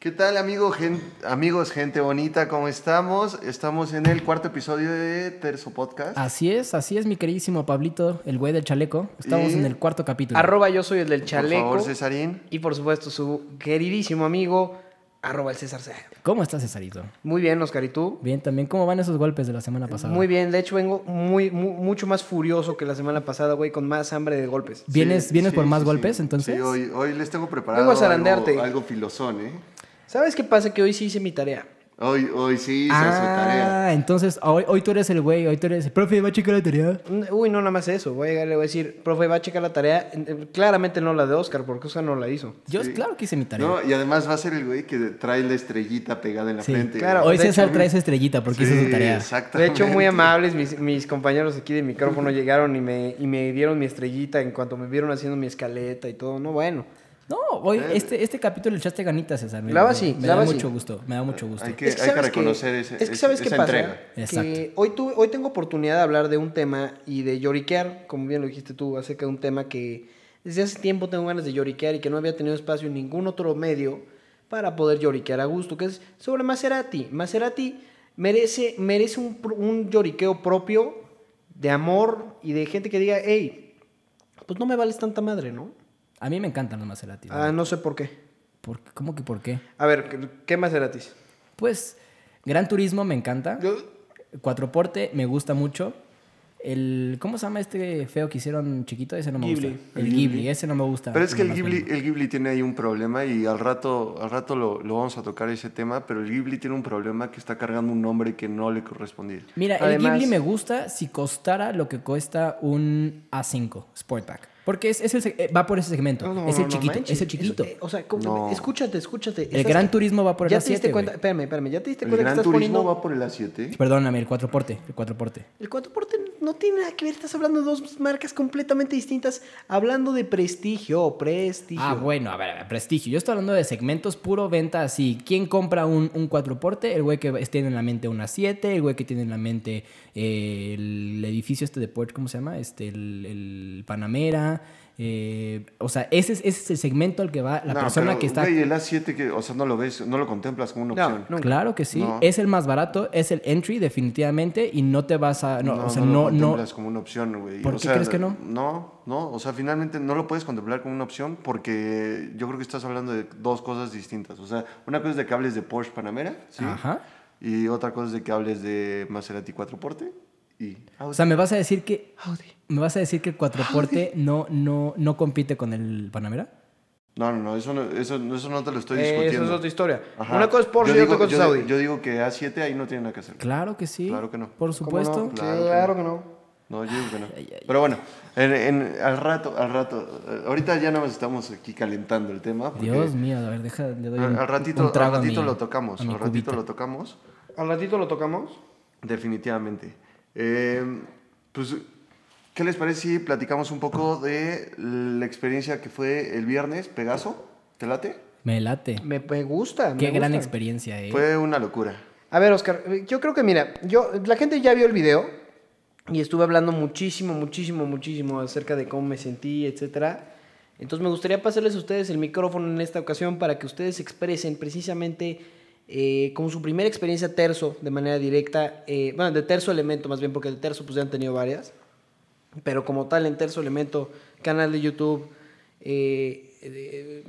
¿Qué tal, amigo, gen- amigos, gente bonita? ¿Cómo estamos? Estamos en el cuarto episodio de Terzo Podcast. Así es, así es, mi queridísimo Pablito, el güey del chaleco. Estamos Y- en el cuarto capítulo. Arroba yo soy el del Por chaleco. favor, Cesarín. y por supuesto su queridísimo amigo, arroba el César C. ¿Cómo estás, Cesarito? Muy bien, Oscar, ¿y tú? Bien, también. ¿Cómo van esos golpes de la semana pasada? Muy bien, de hecho vengo muy, mu- mucho más furioso que la semana pasada, güey, con más hambre de golpes. ¿Vienes, Sí, ¿vienes sí, por más sí, golpes, sí. entonces? Sí, hoy, hoy les tengo preparado Vengo a zarandearte. algo, algo filosón, ¿eh? ¿Sabes qué pasa? Que hoy sí hice mi tarea. Hoy, hoy sí hice su tarea. Ah, entonces hoy, hoy tú eres el güey, hoy tú eres el profe, va a checar la tarea. Mm, Uy, no, nada más eso. Voy a llegar y le voy a decir, profe, va a checar la tarea. Eh, Claramente no la de Oscar, porque Oscar no la hizo. Yo, Sí. claro que hice mi tarea. No, y además va a ser el güey que trae la estrellita pegada en la Sí. frente. Claro, hoy de César hecho- trae esa estrellita porque hizo su tarea. De Exactamente. hecho, muy amables mis, mis compañeros aquí de micrófono llegaron y me, y me dieron mi estrellita en cuanto me vieron haciendo mi escaleta y todo. No, bueno. No, hoy Eh. este, este capítulo le echaste ganitas, César. Me, La va me- sí, me la da sí. mucho gusto, me da mucho gusto. Hay que, hay que ¿sabes reconocer qué? ese, Es que sabes qué esa pasa. entrega. Que Exacto. hoy, tuve- hoy tengo oportunidad de hablar de un tema y de lloriquear, como bien lo dijiste tú, acerca de un tema que desde hace tiempo tengo ganas de lloriquear y que no había tenido espacio en ningún otro medio para poder lloriquear a gusto, que es sobre Maserati. Maserati merece, merece un, pr- un lloriqueo propio de amor y de gente que diga, hey, pues no me vales tanta madre, ¿no? A mí me encantan los Maserati. la Ah, no sé por qué. ¿Por qué? ¿Cómo que por qué? A ver, ¿qué- ¿qué Maseratis? Pues, Gran Turismo me encanta. Cuatroporte me gusta mucho. El, ¿Cómo se llama este feo que hicieron chiquito? Ese no me Ghibli. gusta. El Ghibli, ese no me gusta. Pero es que el Ghibli, el Ghibli tiene ahí un problema y al rato, al rato lo, lo vamos a tocar ese tema, pero el Ghibli tiene un problema que está cargando un nombre que no le correspondía. Mira, Además- el Ghibli me gusta si costara lo que cuesta un A5 Sportback. Porque es, es el se- eh, va por ese segmento. No, no, es el no, no chiquito, manches. es el chiquito. Eso, eh, o sea, ¿cómo- No. escúchate, escúchate. el Gran Turismo va por el ya te diste A7, cuenta, espérame, espérame, ya te diste El cuenta que estás Turismo poniendo... va por el A7. Perdóname, el cuatroporte, el cuatroporte. El cuatroporte no tiene nada que ver, estás hablando de dos marcas completamente distintas, hablando de prestigio, prestigio. Ah, bueno, a ver, a ver, prestigio. Yo estoy hablando de segmentos puro venta así. ¿Quién compra un, un cuatroporte? El güey que tiene en la mente una 7, el güey que tiene en la mente eh, el edificio este de Porsche, ¿cómo se llama? Este, el, el Panamera. Eh, o sea, ese es, ese es el segmento al que va la No, persona pero, que está... güey, el A7, que, o sea, no lo ves, no lo contemplas como una No, opción. no. Claro que sí. No. Es el más barato, es el entry definitivamente y no te vas a... No, No, o sea, no no, lo no, contemplas como una opción, güey. ¿Por O qué sea, crees que no? No, no, o sea, finalmente no lo puedes contemplar como una opción porque yo creo que estás hablando de dos cosas distintas. O sea, una cosa es de que hables de Porsche Panamera, ¿sí? Ajá. Y otra cosa es de que hables de Maserati 4porte y O sea, me vas a decir que... Audi. ¿Me vas a decir que el cuatroporte no, no, no compite con el Panamera? No, no, no, eso no, eso, eso no te lo estoy Eh, discutiendo. eso es otra historia. Ajá. Una cosa es Porsche y otra cosa es yo, Audi. Yo digo que A7 ahí no tiene nada que hacer. Claro que sí. Claro que no. Por ¿Cómo supuesto. no? Claro Claro, que que no. No, yo digo que no. Pero bueno, en, en- al rato, al rato, eh, ahorita ya nada más estamos aquí calentando el tema. Dios mío, a ver, deja, le doy un, Al, al ratito, un trago al a ratito mi- lo tocamos, a al ratito cubita. lo tocamos, Al ratito lo tocamos. definitivamente. Eh, pues, ¿qué les parece si platicamos un poco de la experiencia que fue el viernes, Pegaso? ¿Te late? Me late. Me, me gusta. Qué me gran gusta. experiencia, eh. Fue una locura. A ver, Oscar, eh, yo creo que mira, yo, la gente ya vio el video y estuve hablando muchísimo, muchísimo, muchísimo acerca de cómo me sentí, etcétera. Entonces me gustaría pasarles a ustedes el micrófono en esta ocasión para que ustedes expresen precisamente eh, como su primera experiencia terzo de manera directa, eh, bueno, de terzo elemento más bien, porque el terzo pues ya han tenido varias, pero como tal en terzo elemento, canal de YouTube, eh, eh,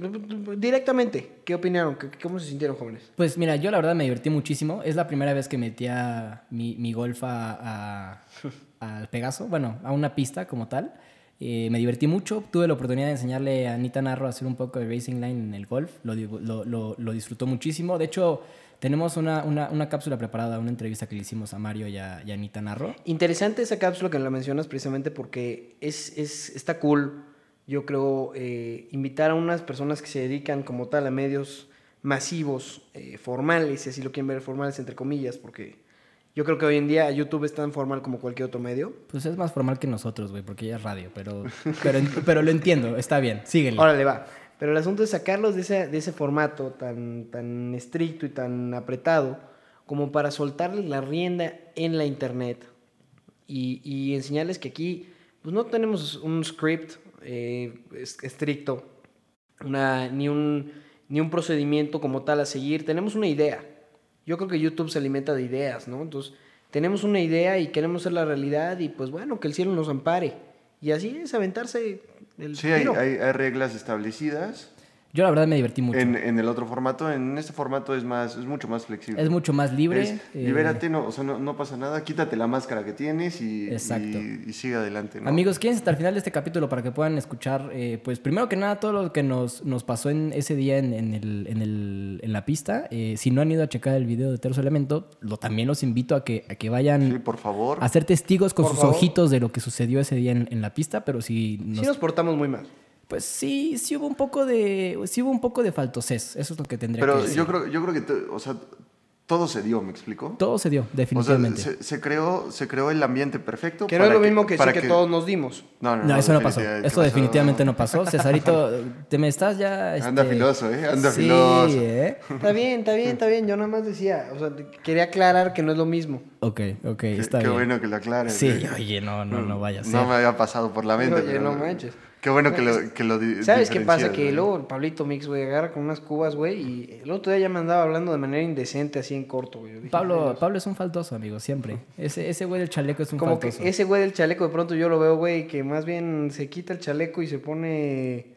directamente, ¿qué opinaron? ¿Qué- ¿Cómo se sintieron jóvenes? Pues mira, yo la verdad me divertí muchísimo. Es la primera vez que metía mi, mi golf a, a- al Pegaso, bueno, a una pista como tal. Eh, me divertí mucho. Tuve la oportunidad de enseñarle a Anita Narro a hacer un poco de racing line en el golf. Lo, lo, lo- disfrutó muchísimo. De hecho, tenemos una, una, una cápsula preparada, una entrevista que le hicimos a Mario y a, y Anita Narro. Interesante esa cápsula que la mencionas precisamente porque es, es, está cool, yo creo, eh, invitar a unas personas que se dedican como tal a medios masivos, eh, formales, si así lo quieren ver, formales entre comillas, porque yo creo que hoy en día YouTube es tan formal como cualquier otro medio. Pues es más formal que nosotros, güey, porque ella es radio, pero, pero, pero lo entiendo, está bien, síguele. Órale, va. Pero el asunto es sacarlos de ese, de ese formato tan, tan estricto y tan apretado como para soltarles la rienda en la internet y, y enseñarles que aquí pues no tenemos un script eh, es- estricto, una, ni, un, ni un procedimiento como tal a seguir. Tenemos una idea. Yo creo que YouTube se alimenta de ideas, ¿no? Entonces, tenemos una idea y queremos hacer la realidad y pues bueno, que el cielo nos ampare. Y así es aventarse el Sí, hay, tiro. hay- hay reglas establecidas. Yo la verdad me divertí mucho. En, en el otro formato, en este formato es más, es mucho más flexible. Es mucho más libre. Es, eh, libérate, no, o sea, no, no pasa nada, quítate la máscara que tienes y, Exacto. y, y sigue adelante. ¿no? Amigos, quédense hasta el final de este capítulo para que puedan escuchar, eh, pues primero que nada, todo lo que nos, nos pasó en ese día en, en el, en, el- en la pista. Eh, si no han ido a checar el video de Terzo Elemento, lo, también los invito a que, a que vayan Sí, por favor. a ser testigos con Por sus favor. ojitos de lo que sucedió ese día en, en la pista, pero si Sí nos- nos portamos muy mal. Pues sí, sí hubo un poco de, sí hubo un poco de faltocés, eso es lo que tendría que Pero decir. yo creo, yo creo que, o sea, todo se dio, ¿me explico? Todo se dio, O sea, definitivamente. se, se creó, se creó el ambiente perfecto. Que no es lo mismo que para decir que, todos nos dimos. No, no, no, eso no pasó. Esto definitivamente no pasó. Cesarito, te me estás ya. Anda este, filoso, ¿eh? Anda sí, filoso. ¿eh? Está bien, está bien, está bien. Yo nada más decía, o sea, quería aclarar que no es lo mismo. Ok, ok, Qué, está qué bien. bueno que lo aclares. Sí, ¿eh? oye, no, no, no vaya a ser. No me había pasado por la mente. Oye, pero- no manches. Qué bueno que lo, que lo ¿Sabes qué pasa? Que luego el Pablito Mix, güey, agarra con unas cubas, güey, y el otro día ya me andaba hablando de manera indecente, así en corto, güey. Pablo. Pablo es un faltoso, amigo, siempre. Ese, ese güey del chaleco es un Como que faltoso. ese güey del chaleco, de pronto yo lo veo, güey, que más bien se quita el chaleco y se pone,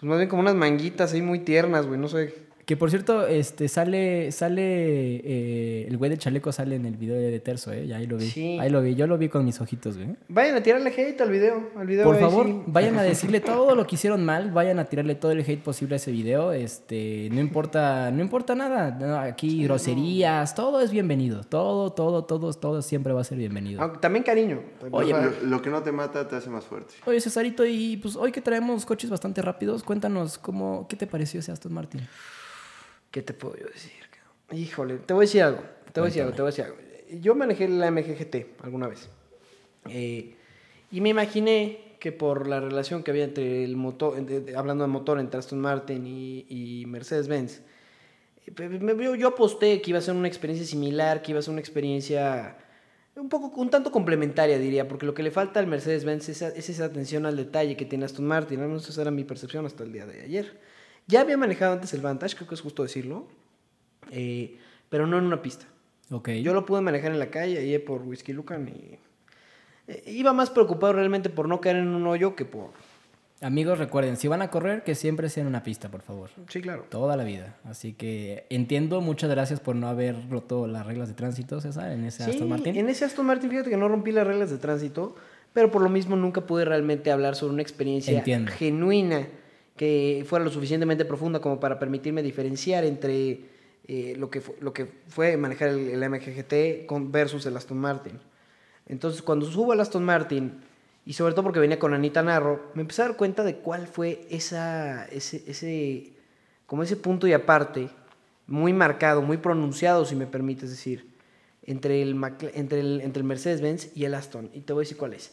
pues más bien como unas manguitas ahí muy tiernas, güey, no sé. Que por cierto, este sale, sale, eh, el güey del chaleco sale en el video de Terzo, ¿eh? Ya ahí lo vi. Sí. Ahí lo vi, yo lo vi con mis ojitos, güey. Vayan a tirarle hate al video, al video. Por ahí favor, sí. vayan a decirle todo lo que hicieron mal, vayan a tirarle todo el hate posible a ese video. Este, no importa, no importa nada. no, aquí groserías, todo es bienvenido. Todo, todo, todo, todo siempre va a ser bienvenido. Aunque también cariño. Oye, Lo, lo que no te mata te hace más fuerte. Oye, Cesarito, y pues hoy que traemos coches bastante rápidos, cuéntanos cómo, ¿qué te pareció ese Aston Martin? ¿Qué te puedo yo decir? Híjole, te voy a decir algo. Te voy a decir algo, te voy a decir algo. Yo manejé la MGGT alguna vez. Eh, y me imaginé que por la relación que había entre el motor, hablando de motor entre Aston Martin y, y Mercedes-Benz, eh, yo, aposté que iba a ser una experiencia similar, que iba a ser una experiencia un poco, un tanto complementaria, diría, porque lo que le falta al Mercedes-Benz es, es esa atención al detalle que tiene Aston Martin. Al menos esa era mi percepción hasta el día de ayer. Ya había manejado antes el Vantage, creo que es justo decirlo, eh, pero no en una pista. Ok. Yo lo pude manejar en la calle, ahí por Whisky Lucan, y eh, iba más preocupado realmente por no caer en un hoyo que por... Amigos, recuerden, si van a correr, que siempre sea en una pista, por favor. Sí, claro. Toda la vida. Así que entiendo, muchas gracias por no haber roto las reglas de tránsito, César, en ese Sí, Aston Martin. en ese Aston Martin, fíjate que no rompí las reglas de tránsito, pero por lo mismo nunca pude realmente hablar sobre una experiencia Entiendo. genuina que fuera lo suficientemente profunda como para permitirme diferenciar entre eh, lo, que lo que fue manejar el, el MGGT con, versus el Aston Martin. Entonces, cuando subo al Aston Martin, y sobre todo porque venía con Anita Narro, me empecé a dar cuenta de cuál fue esa, ese, ese, como ese punto y aparte, muy marcado, muy pronunciado, si me permites decir, entre el, entre el, entre el Mercedes-Benz y el Aston. Y te voy a decir cuál es.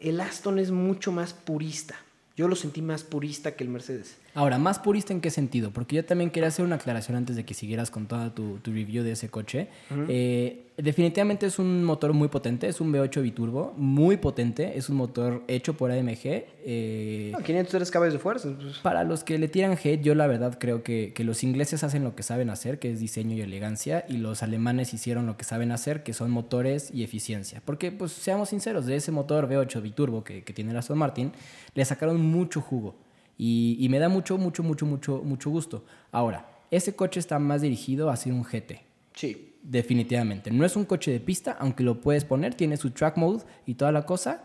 El Aston es mucho más purista. Yo lo sentí más purista que el Mercedes. Ahora, ¿más purista en qué sentido? Porque yo también quería hacer una aclaración antes de que siguieras con toda tu, tu review de ese coche. Eh, definitivamente es un motor muy potente, es un V8 biturbo, muy potente, es un motor hecho por AMG. eh, No, 503 caballos de fuerza. pues, Para los que le tiran hate, yo la verdad creo que, que los ingleses hacen lo que saben hacer, que es diseño y elegancia, y los alemanes hicieron lo que saben hacer, que son motores y eficiencia. Porque, pues, seamos sinceros, de ese motor V8 biturbo que, que tiene el Aston Martin, le sacaron mucho jugo. Y, y me da mucho, mucho, mucho, mucho, mucho gusto. Ahora, ese coche está más dirigido a ser un GT. sí. Definitivamente. No es un coche de pista, aunque lo puedes poner, tiene su track mode y toda la cosa,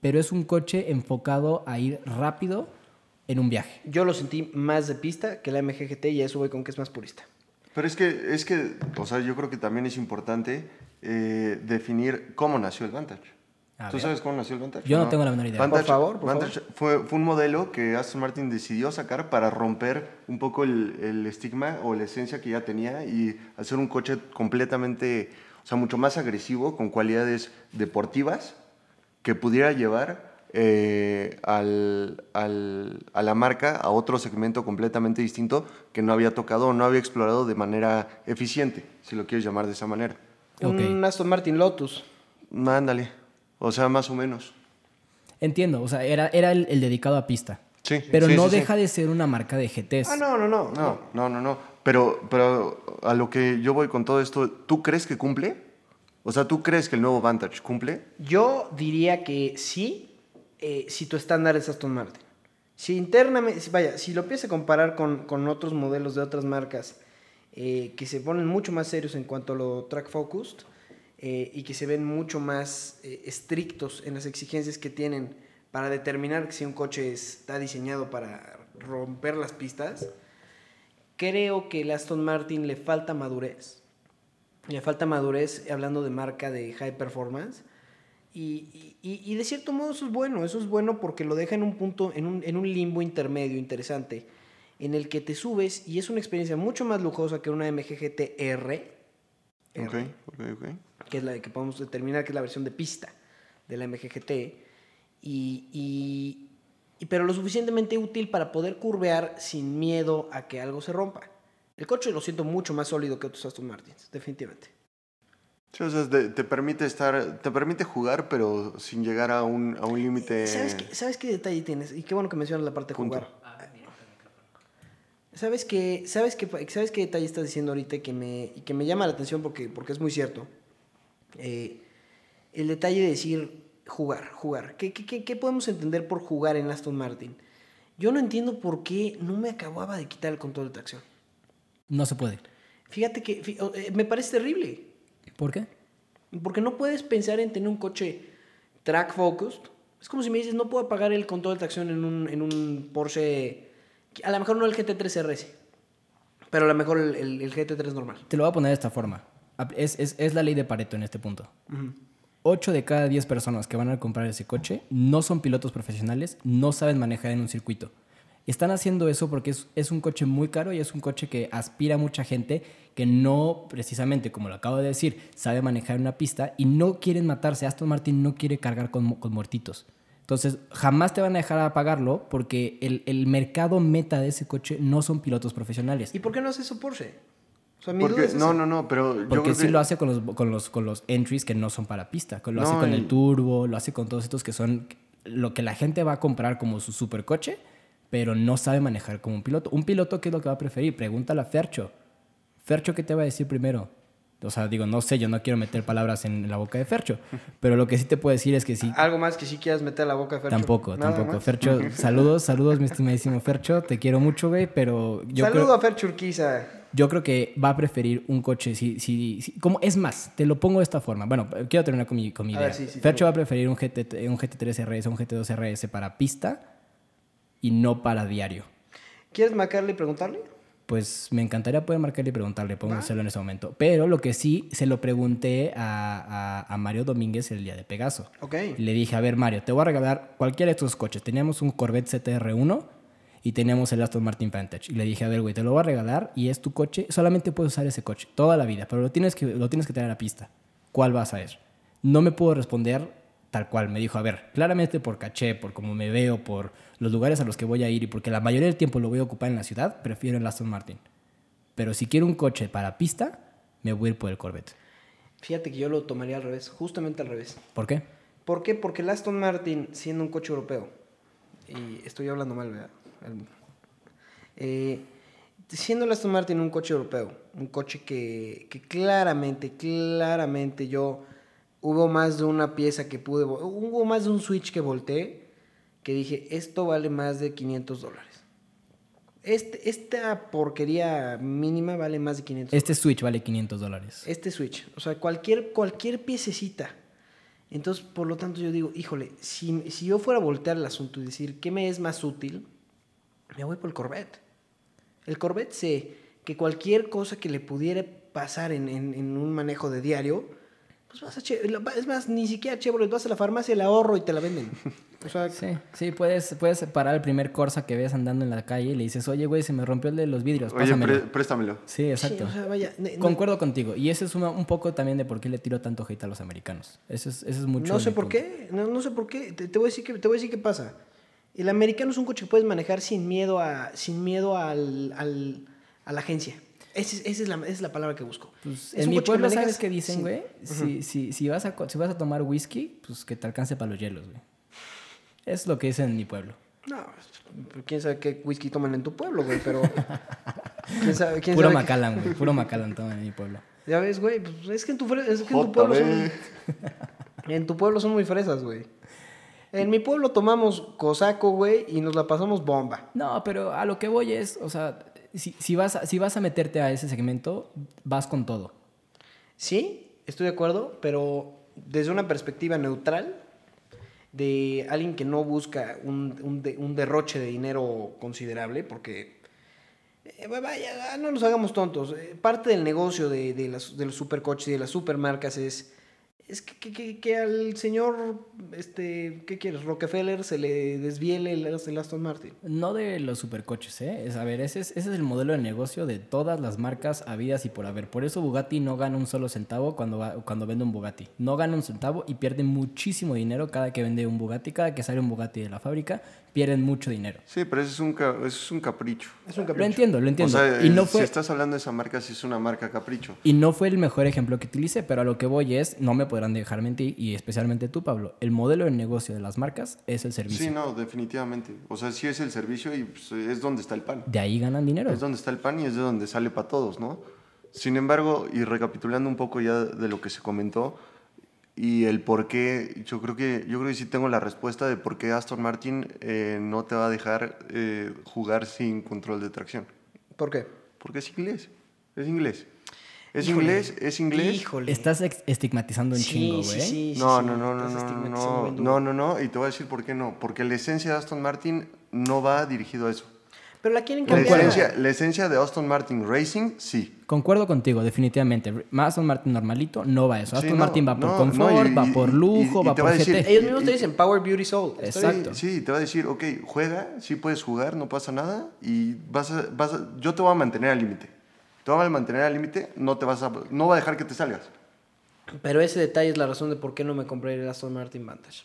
pero es un coche enfocado a ir rápido en un viaje. Yo lo sentí más de pista que la MGGT y a eso voy con que es más purista. Pero es que, es que, o sea, yo creo que también es importante eh, definir cómo nació el Vantage. A ¿Tú ver. sabes cómo nació el Vantage? Yo no tengo la menor idea. Por favor, por Vantage Fue, fue un modelo que Aston Martin decidió sacar para romper un poco el, el estigma o la esencia que ya tenía y hacer un coche completamente, o sea, mucho más agresivo, con cualidades deportivas, que pudiera llevar eh, al- al- a la marca a otro segmento completamente distinto que no había tocado o no había explorado de manera eficiente, si lo quieres llamar de esa manera. Ok. Un Aston Martin Lotus. Ándale, o sea, más o menos. Entiendo, o sea, era, era el, el dedicado a pista. Sí, Pero sí, no sí, sí. deja de ser una marca de GTs. Ah, no, no, no. No, no, no, no. Pero, pero a lo que yo voy con todo esto, ¿tú crees que cumple? O sea, ¿tú crees que el nuevo Vantage cumple? Yo diría que sí, eh, si tu estándar es Aston Martin. Si internamente, si- vaya, si lo empiezas a comparar con, con otros modelos de otras marcas eh, que se ponen mucho más serios en cuanto a lo track focused eh, y que se ven mucho más eh, estrictos en las exigencias que tienen para determinar si un coche está diseñado para romper las pistas, creo que el Aston Martin le falta madurez. Le falta madurez hablando de marca de high performance. Y, y- y de cierto modo eso es bueno, eso es bueno porque lo deja en un punto, en un, en un limbo intermedio interesante, en el que te subes y es una experiencia mucho más lujosa que una MGGT R, Ok, ok, ok. Que es la que podemos determinar que es la versión de pista de la MGGT, y, y- y- pero lo suficientemente útil para poder curvear sin miedo a que algo se rompa. El coche lo siento mucho más sólido que otros Aston Martins, definitivamente. Sí, o sea, te, te permite estar, te permite jugar, pero sin llegar a un, a un límite. ¿Sabes qué, ¿Sabes qué detalle tienes? Y qué bueno que mencionas la parte de jugar. ¿Sabes qué, sabes, qué, ¿Sabes qué detalle estás diciendo ahorita y que me, que me llama la atención porque, porque es muy cierto? Eh, el detalle de decir jugar, jugar. ¿Qué, qué, qué, podemos entender por jugar en Aston Martin? Yo no entiendo por qué no me acababa de quitar el control de tracción. No se puede. Fíjate que fí- eh, me parece terrible. ¿Por qué? Porque no puedes pensar en tener un coche track focused. Es como si me dices, no puedo apagar el control de tracción en un, en un Porsche, a lo mejor no el GT3 RS, pero a lo mejor el, el- el GT3 normal. Te lo voy a poner de esta forma. Es, es- es la ley de Pareto en este punto. 8 de cada 10 personas que van a comprar ese coche no son pilotos profesionales, no saben manejar en un circuito. Están haciendo eso porque es, es un coche muy caro y es un coche que aspira a mucha gente que no, precisamente, como lo acabo de decir, sabe manejar una pista y no quieren matarse. Aston Martin no quiere cargar con, con muertitos. Entonces, jamás te van a dejar apagarlo porque el, el mercado meta de ese coche no son pilotos profesionales. ¿Y por qué no hace eso Porsche? O sea, mi Porque- duda es no, no, no, pero yo Porque creo sí que- lo hace con los, con, los, con los entries que no son para pista. Lo hace con y- el turbo, lo hace con todos estos que son lo que la gente va a comprar como su supercoche, pero no sabe manejar como un piloto. Un piloto, ¿qué es lo que va a preferir? Pregúntale a Fercho. Fercho, ¿qué te va a decir primero? O sea, digo, no sé, yo no quiero meter palabras en la boca de Fercho, pero lo que sí te puedo decir es que sí. Algo más que si quieras meter a la boca de Fercho. Tampoco, Nada tampoco. más. Fercho, saludos, saludos, mi estimadísimo Fercho. Te quiero mucho, güey, pero yo Saludo creo... a Fercho Urquiza. Yo creo que va a preferir un coche. Si, si, si- como, es más, te lo pongo de esta forma. Bueno, quiero terminar con mi, con mi A idea. ver, sí, sí, Fercho va a preferir un, GT, un GT3 RS, un GT2 RS para pista y no para diario. ¿Quieres marcarle y preguntarle? Pues me encantaría poder marcarle y preguntarle, podemos hacerlo en ese momento. Pero lo que sí, se lo pregunté a, a- a Mario Domínguez el día de Pegaso. Ok. Le dije, a ver, Mario, te voy a regalar cualquiera de estos coches. Teníamos un Corvette CTR1 y teníamos el Aston Martin Vantage. Y le dije, a ver, güey, te lo voy a regalar y es tu coche. Solamente puedes usar ese coche toda la vida, pero lo tienes que, lo tienes que traer a la pista. ¿Cuál vas a ir? No me puedo responder tal cual. Me dijo, a ver, claramente por caché, por cómo me veo, por los lugares a los que voy a ir y porque la mayoría del tiempo lo voy a ocupar en la ciudad, prefiero el Aston Martin. Pero si quiero un coche para pista, me voy a ir por el Corvette. Fíjate que yo lo tomaría al revés, justamente al revés. ¿Por qué? ¿Por qué? Porque el Aston Martin, siendo un coche europeo, y estoy hablando mal, ¿verdad? Eh, siendo el Aston Martin un coche europeo, un coche que, que claramente, claramente yo, hubo más de una pieza que pude, hubo más de un switch que volteé, que dije, esto vale más de 500 dólares. Este, esta porquería mínima vale más de 500 Este Switch vale 500 dólares. este switch. O sea, cualquier, cualquier piececita. Entonces, por lo tanto, yo digo, híjole, si, si yo fuera a voltear el asunto y decir, ¿qué me es más útil? Me voy por el Corvette. El Corvette sé que cualquier cosa que le pudiera pasar en, en- en un manejo de diario, pues vas a... Es más, ni siquiera Chevrolet, vas a la farmacia, el ahorro y te la venden. O sea, Sí, sí, puedes, puedes parar el primer Corsa que ves andando en la calle y le dices, oye, güey, se me rompió el de los vidrios, Oye, pásamelo. pré- préstamelo. Sí, sí, exacto. o sea, vaya, no- Concuerdo contigo. Y ese es una- un poco también de por qué le tiro tanto hate a los americanos. Eso es, eso es mucho. No sé por punto. qué, no, no sé por qué. Te, te voy a decir que, te voy a decir qué pasa. El americano es un coche que puedes manejar sin miedo a, sin miedo al, al- a la agencia. Esa es, esa es la, esa es la palabra que busco. Pues, Es en un mi coche que pueblo, manejas ¿sabes qué dicen, güey? si, si, si, vas a, si vas a tomar whisky, pues que te alcance para los hielos, güey. Es lo que dicen en mi pueblo. No, quién sabe qué whisky toman en tu pueblo, güey, pero. ¿Quién sabe, quién Puro sabe qué- güey. Puro Macallan toman en mi pueblo. Ya ves, güey, pues es que en tu, es que en tu pueblo son. En tu pueblo son muy fresas, güey. En mi pueblo tomamos cosaco, güey, y nos la pasamos bomba. No, pero a lo que voy es, o sea, si, si vas, a, si vas a meterte a ese segmento, vas con todo. Sí, estoy de acuerdo, pero desde una perspectiva neutral, de alguien que no busca un, un de- un derroche de dinero considerable, porque eh, vaya, no nos hagamos tontos. eh, Parte del negocio de, de, las, de los supercoches y de las supermarcas es, es que, que- que- que al señor, este, ¿qué quieres? Rockefeller se le desviele el, el Aston Martin. No de los supercoches, ¿eh? Es, a ver, ese es, ese es el modelo de negocio de todas las marcas habidas y por haber. Por eso Bugatti no gana un solo centavo cuando, cuando vende un Bugatti. No gana un centavo y pierde muchísimo dinero cada que vende un Bugatti. Cada que sale un Bugatti de la fábrica, pierden mucho dinero. Sí, pero eso es un, ca- eso es un capricho. Es un Lo capricho. entiendo, lo entiendo. O sea, y, no eh, fue, si estás hablando de esa marca, sí es una marca capricho. y no fue el mejor ejemplo que utilicé, pero a lo que voy es, no me podrán dejar mentir, y especialmente tú, Pablo, el modelo de negocio de las marcas es el servicio. Sí, no, definitivamente. O sea, sí es el servicio y pues, es donde está el pan. De ahí ganan dinero. Es donde está el pan y es de donde sale para todos, ¿no? Sin embargo, y recapitulando un poco ya de lo que se comentó y el por qué, yo creo que, yo creo que sí tengo la respuesta de por qué Aston Martin eh, no te va a dejar eh, jugar sin control de tracción. ¿Por qué? Porque es inglés, es inglés. Es Híjole. inglés, es inglés. Híjole. Estás estigmatizando un Sí, chingo, güey. sí, sí, No, sí, no, no, no, estás no, no, no, no, y te voy a decir por qué no. Porque la esencia de Aston Martin no va dirigido a eso. Pero la quieren La cambiar. esencia, la esencia de Aston Martin Racing, sí. Concuerdo contigo, definitivamente. Aston Martin normalito no va a eso. Sí, Aston no, Martin va por no, confort, no, y- va y- por y- lujo, y va te por va a decir- GT. Ellos mismos te dicen Power Beauty Soul. Exacto. Sí, te va a decir, ok, juega, sí puedes jugar, no pasa nada, y vas a, vas a- yo te voy a mantener al límite. Te voy a mantener al límite, no te vas a, no va a dejar que te salgas. Pero ese detalle es la razón de por qué no me compré el Aston Martin Vantage.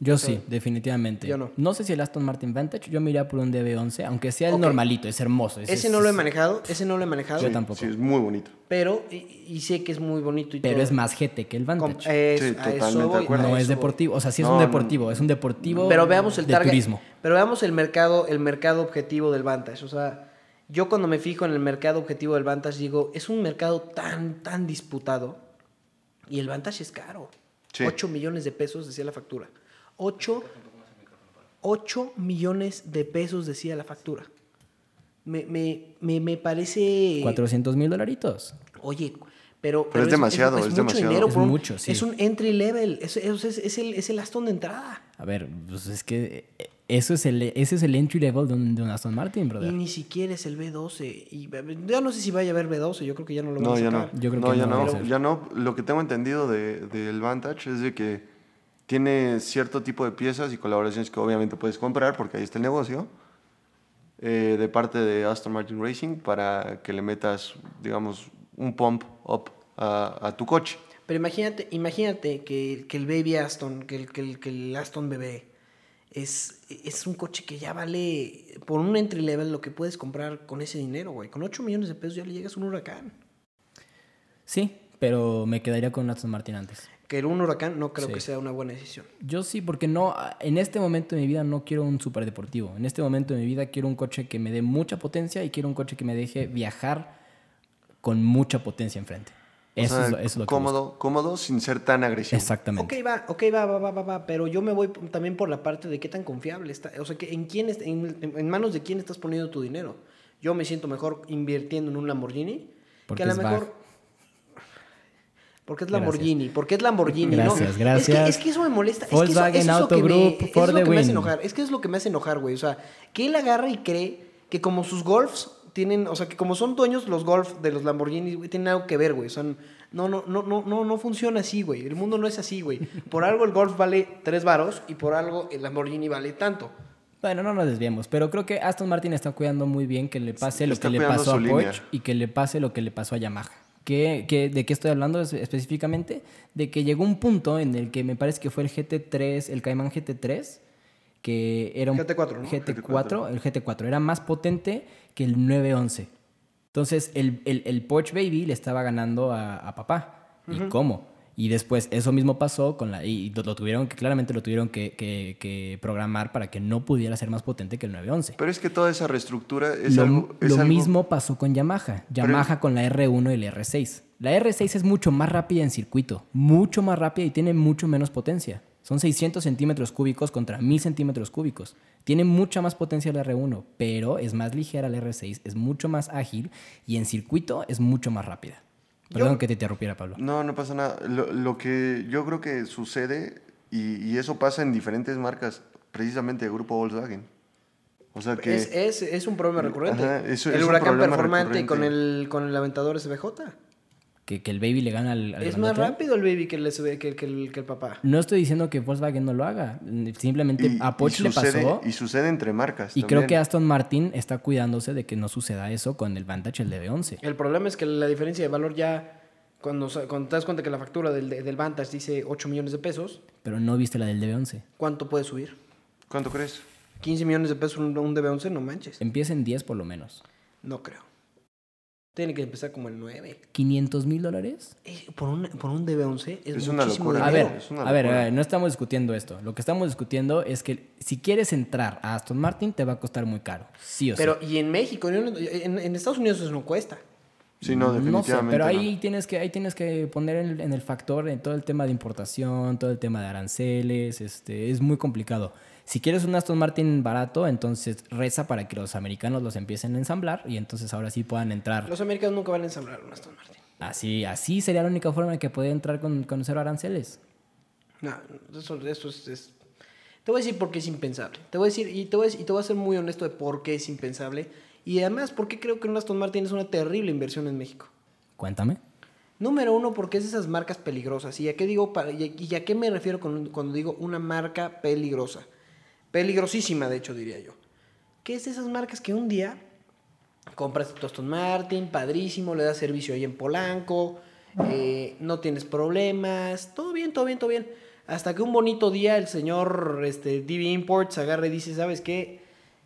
Yo sí, definitivamente. Yo no. sé si el Aston Martin Vantage, yo me iría por un DB11, aunque sea el normalito, es hermoso. es- Ese es- no lo he manejado, ese no lo he manejado. Yo tampoco. Sí, es muy bonito. Pero, y, y sé que es muy bonito y Pero todo. es más GT que el Com- Vantage. es- Sí, totalmente de no es deportivo, o sea, sí es No, un no, deportivo, es un deportivo Pero veamos el de target. turismo. Pero veamos el mercado, el mercado objetivo del Vantage. O sea, yo cuando me fijo en el mercado objetivo del Vantage digo, es un mercado tan, tan disputado. Y el Vantage es caro. Sí. 8 millones de pesos decía la factura. 8, 8 millones de pesos decía la factura. Me, me, me, me parece... 400 mil dolaritos. Oye, pero... Pero es demasiado, es mucho demasiado. dinero Es un- mucho, sí. Es un entry level. Es, es, es- es el, es el Aston de entrada. A ver, pues es que eh, eso es el, ese es el entry level de un, de un Aston Martin, Y brother. ni siquiera es el B12. Y ya no sé si vaya a haber B12. Yo creo que ya no lo van No, a ya no. sacar. Yo creo no, que ya no ya no. Lo que tengo entendido de- del Vantage es de que tiene cierto tipo de piezas y colaboraciones que obviamente puedes comprar porque ahí está el negocio eh, de parte de Aston Martin Racing para que le metas, digamos, un pump up a, a tu coche. Pero imagínate, imagínate que, que el Baby Aston, que el, que el, que el Aston bebé, es, es un coche que ya vale por un entry level lo que puedes comprar con ese dinero, güey. Con 8 millones de pesos ya le llegas a un huracán. Sí, pero me quedaría con Aston Martin antes. Que un huracán no creo Sí. que sea una buena decisión. Yo sí, porque no, en este momento de mi vida no quiero un superdeportivo. En este momento de mi vida quiero un coche que me dé mucha potencia y quiero un coche que me deje viajar con mucha potencia enfrente. O Eso, sea, es, lo- eso es lo que cómodo, cómodo sin ser tan agresivo. Exactamente. Ok, va, ok, va, va, va, va, va, pero yo me voy también por la parte de qué tan confiable está, o sea, que en quién est- en, en manos de quién estás poniendo tu dinero. Yo me siento mejor invirtiendo en un Lamborghini Porque que a lo es mejor. Porque es Gracias. Lamborghini, porque es Lamborghini, ¿no? Gracias, Es que, gracias. es que eso me molesta, es que eso- Volkswagen eso es lo Auto que me- Group, eso es lo que me hace enojar, es que es lo que me hace enojar, güey, o sea, que él agarra y cree que como sus Golfs tienen, o sea, que como son dueños los Golf de los Lamborghinis, güey, tienen algo que ver, güey, o sea, no, no, no, no, no, no funciona así, güey, el mundo no es así, güey. Por algo el Golf vale tres varos y por algo el Lamborghini vale tanto. Bueno, no nos desviemos, pero creo que Aston Martin está cuidando muy bien que le pase lo Está que le pasó a Porsche y que le pase lo que le pasó a Yamaha. ¿Qué, qué- de qué estoy hablando es- específicamente? De que llegó un punto en el que me parece que fue el GT3, el Cayman GT3, que era un GT4, ¿no? GT4, el GT4 era más potente que el 911. Entonces el, el, el Porsche Baby le estaba ganando a, a papá. ¿Y cómo? Y después eso mismo pasó con la... Y lo, lo tuvieron que, claramente lo tuvieron que, que- que programar para que no pudiera ser más potente que el 911. Pero es que toda esa reestructura es lo algo... es lo algo- mismo pasó con Yamaha. Yamaha con la R1 y la R6. La R6 es mucho más rápida en circuito, mucho más rápida y tiene mucho menos potencia. Son 600 centímetros cúbicos contra 1000 centímetros cúbicos. Tiene mucha más potencia la R1, pero es más ligera la R6, es mucho más ágil y en circuito es mucho más rápida. Perdón Yo- que te interrumpiera, Pablo. No, no pasa nada. Lo, lo que yo creo que sucede, y, y eso pasa en diferentes marcas, precisamente de grupo Volkswagen. O sea que... Es, es, es un problema recurrente. Ajá, eso el es huracán performante con recurrente. el, con el aventador SBJ. Que, que el baby le gana al, al Es más rápido el baby que el, SB que, que el, que el papá. No estoy diciendo que Volkswagen no lo haga. Simplemente y- a Porsche le pasó. Y sucede entre marcas. Y creo que Aston Martin está cuidándose de que no suceda eso con el Vantage, el DB11. El problema es que la diferencia de valor ya, cuando, cuando te das cuenta que la factura del, del Vantage dice 8 millones de pesos, Pero no viste la del DB11. ¿cuánto puede subir? ¿Cuánto crees? 15 millones de pesos un, un DB11, no manches. Empieza en 10 por lo menos. No creo. Tiene que empezar como el 9. ¿500 mil dólares? Eh, por, un, por un DB11 es, Es una muchísimo locura. A dinero. ver, es una a ver, a locura. ver, no estamos discutiendo esto. Lo que estamos discutiendo es que si quieres entrar a Aston Martin te va a costar muy caro. Sí o sí. Pero, y en México, en, Estados Unidos eso no cuesta. Sí, no, No sé, definitivamente pero no. ahí tienes que ahí tienes que poner en, en el factor en todo el tema de importación, todo el tema de aranceles, este es muy complicado. Si quieres un Aston Martin barato, entonces reza para que los americanos los empiecen a ensamblar y entonces ahora sí puedan entrar. Los americanos nunca van a ensamblar un Aston Martin. Así así sería la única forma en que puede entrar con, con cero aranceles. No, eso, eso es, es- Te voy a decir por qué es impensable. Te voy a decir, y te voy a, y te voy a ser muy honesto de por qué es impensable. Y además, por qué creo que un Aston Martin es una terrible inversión en México. Cuéntame. Número uno, porque es esas marcas peligrosas. ¿Y a qué, digo, y a- qué me refiero con- cuando digo una marca peligrosa? Peligrosísima, de hecho, diría yo. Que es de esas marcas que un día compras tu Aston Martin, padrísimo, le das servicio ahí en Polanco, eh, no tienes problemas, todo bien, todo bien, todo bien. Hasta que un bonito día el señor este, DB Imports agarra y dice, ¿sabes qué?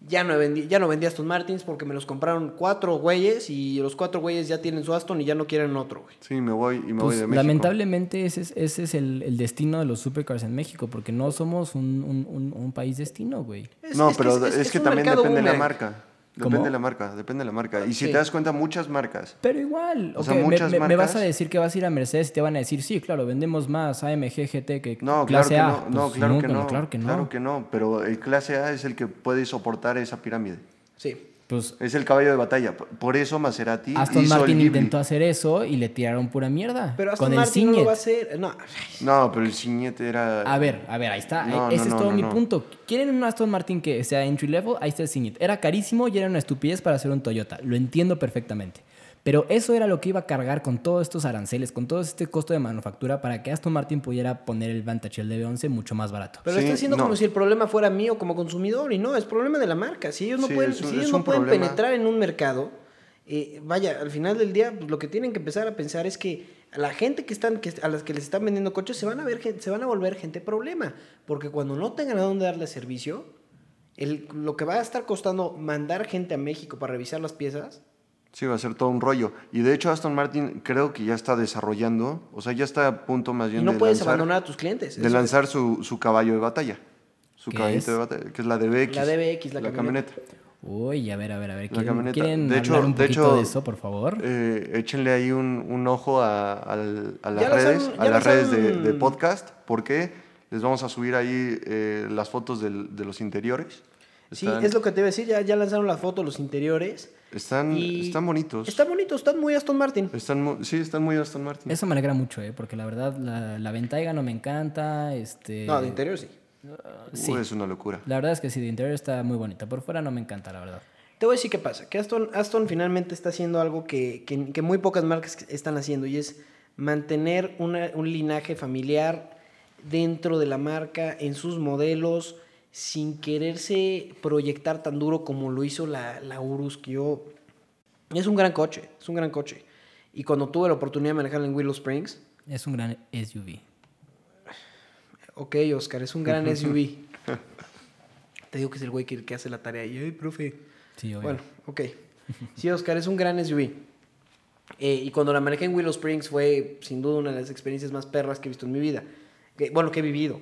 Ya no, vendí, ya no vendí Aston Martins porque me los compraron cuatro güeyes y los cuatro güeyes ya tienen su Aston y ya no quieren otro, güey. Sí, me voy y me voy Pues, de México. lamentablemente ese es, ese es el, el destino de los supercars en México, porque no somos un, un- un- un país destino, güey. Es- no, es que pero es- es, es- es que también depende de la boomerang. Depende de la marca, depende de la marca. Y si te das cuenta, muchas marcas. Pero igual, O sea, me- muchas me, me vas marcas- a decir que vas a ir a Mercedes y te van a decir, sí, claro, vendemos más AMG GT que No, claro clase que A. no. No, Pues, claro que no. Claro que no. Claro que no. Pero el clase A es el que puede soportar esa pirámide. Sí. Pues Es el caballo de batalla. Por- eso Maserati Aston hizo Martin el intentó hacer eso y le tiraron pura mierda. Pero Aston con el Martin no lo va a hacer. No, No, pero el Signet era... A ver, a ver, ahí está. No, Ese no, es todo no, mi no. punto. ¿Quieren un Aston Martin que sea entry level? Ahí está el Signet. Era carísimo y era una estupidez para hacer un Toyota. Lo entiendo perfectamente. Pero eso era lo que iba a cargar con todos estos aranceles, con todo este costo de manufactura para que Aston Martin pudiera poner el Vantage, el DB11, mucho más barato. Pero Sí, está haciendo no. como si el problema fuera mío como consumidor y no, es problema de la marca. Si ellos no Sí, pueden, un- si ellos no pueden problema. penetrar en un mercado, eh, vaya, al final del día pues, lo que tienen que empezar a pensar es que a la gente que están, que, a las que les están vendiendo coches se van a ver, se van a volver gente problema, porque cuando no tengan a dónde darle servicio, el, lo que va a estar costando mandar gente a México para revisar las piezas, Sí, va a ser todo un rollo. Y de hecho Aston Martin creo que ya está desarrollando, o sea, ya está a punto más y bien no de puedes lanzar, abandonar a tus clientes. de lanzar su, su caballo de batalla. Su ¿Qué caballito de batalla, que es la DBX. La DBX, la camioneta. Uy, a ver, a ver, a ver. La ¿Quieren, camioneta. quieren De hecho- hablar un de hecho, de eso, por favor? Eh, échenle ahí un, un ojo a, las Ya redes, han- a las redes de, podcast, porque les vamos a subir ahí eh, las fotos del- de los interiores. Sí, es lo que te iba a decir, ya, ya lanzaron la foto, los interiores. están, y están bonitos. Están bonitos, están muy Aston Martin. Están sí, están muy Aston Martin. Eso me alegra mucho, ¿eh? Porque la verdad, la, la Ventaiga no me encanta. Este... No, de interior sí. sí. Uy, es una locura. La verdad es que sí, de interior está muy bonita. Por fuera no me encanta, la verdad. Te voy a decir qué pasa. Que Aston, Aston finalmente está haciendo algo que, que- que muy pocas marcas están haciendo y es mantener una- un linaje familiar dentro de la marca, en sus modelos, sin quererse proyectar tan duro como lo hizo la, la Urus, que yo... Es un gran coche, es un gran coche. Y cuando tuve la oportunidad de manejarla en Willow Springs, Es un gran SUV. ok, Oscar, es un gran SUV. Te digo que es el güey que, que hace la tarea. Y, ay, profe, Sí, obvio. Bueno, ok. Sí, Oscar, es un gran SUV. Eh, y cuando la manejé en Willow Springs fue sin duda una de las experiencias más perras que he visto en mi vida. Que- bueno, que he vivido.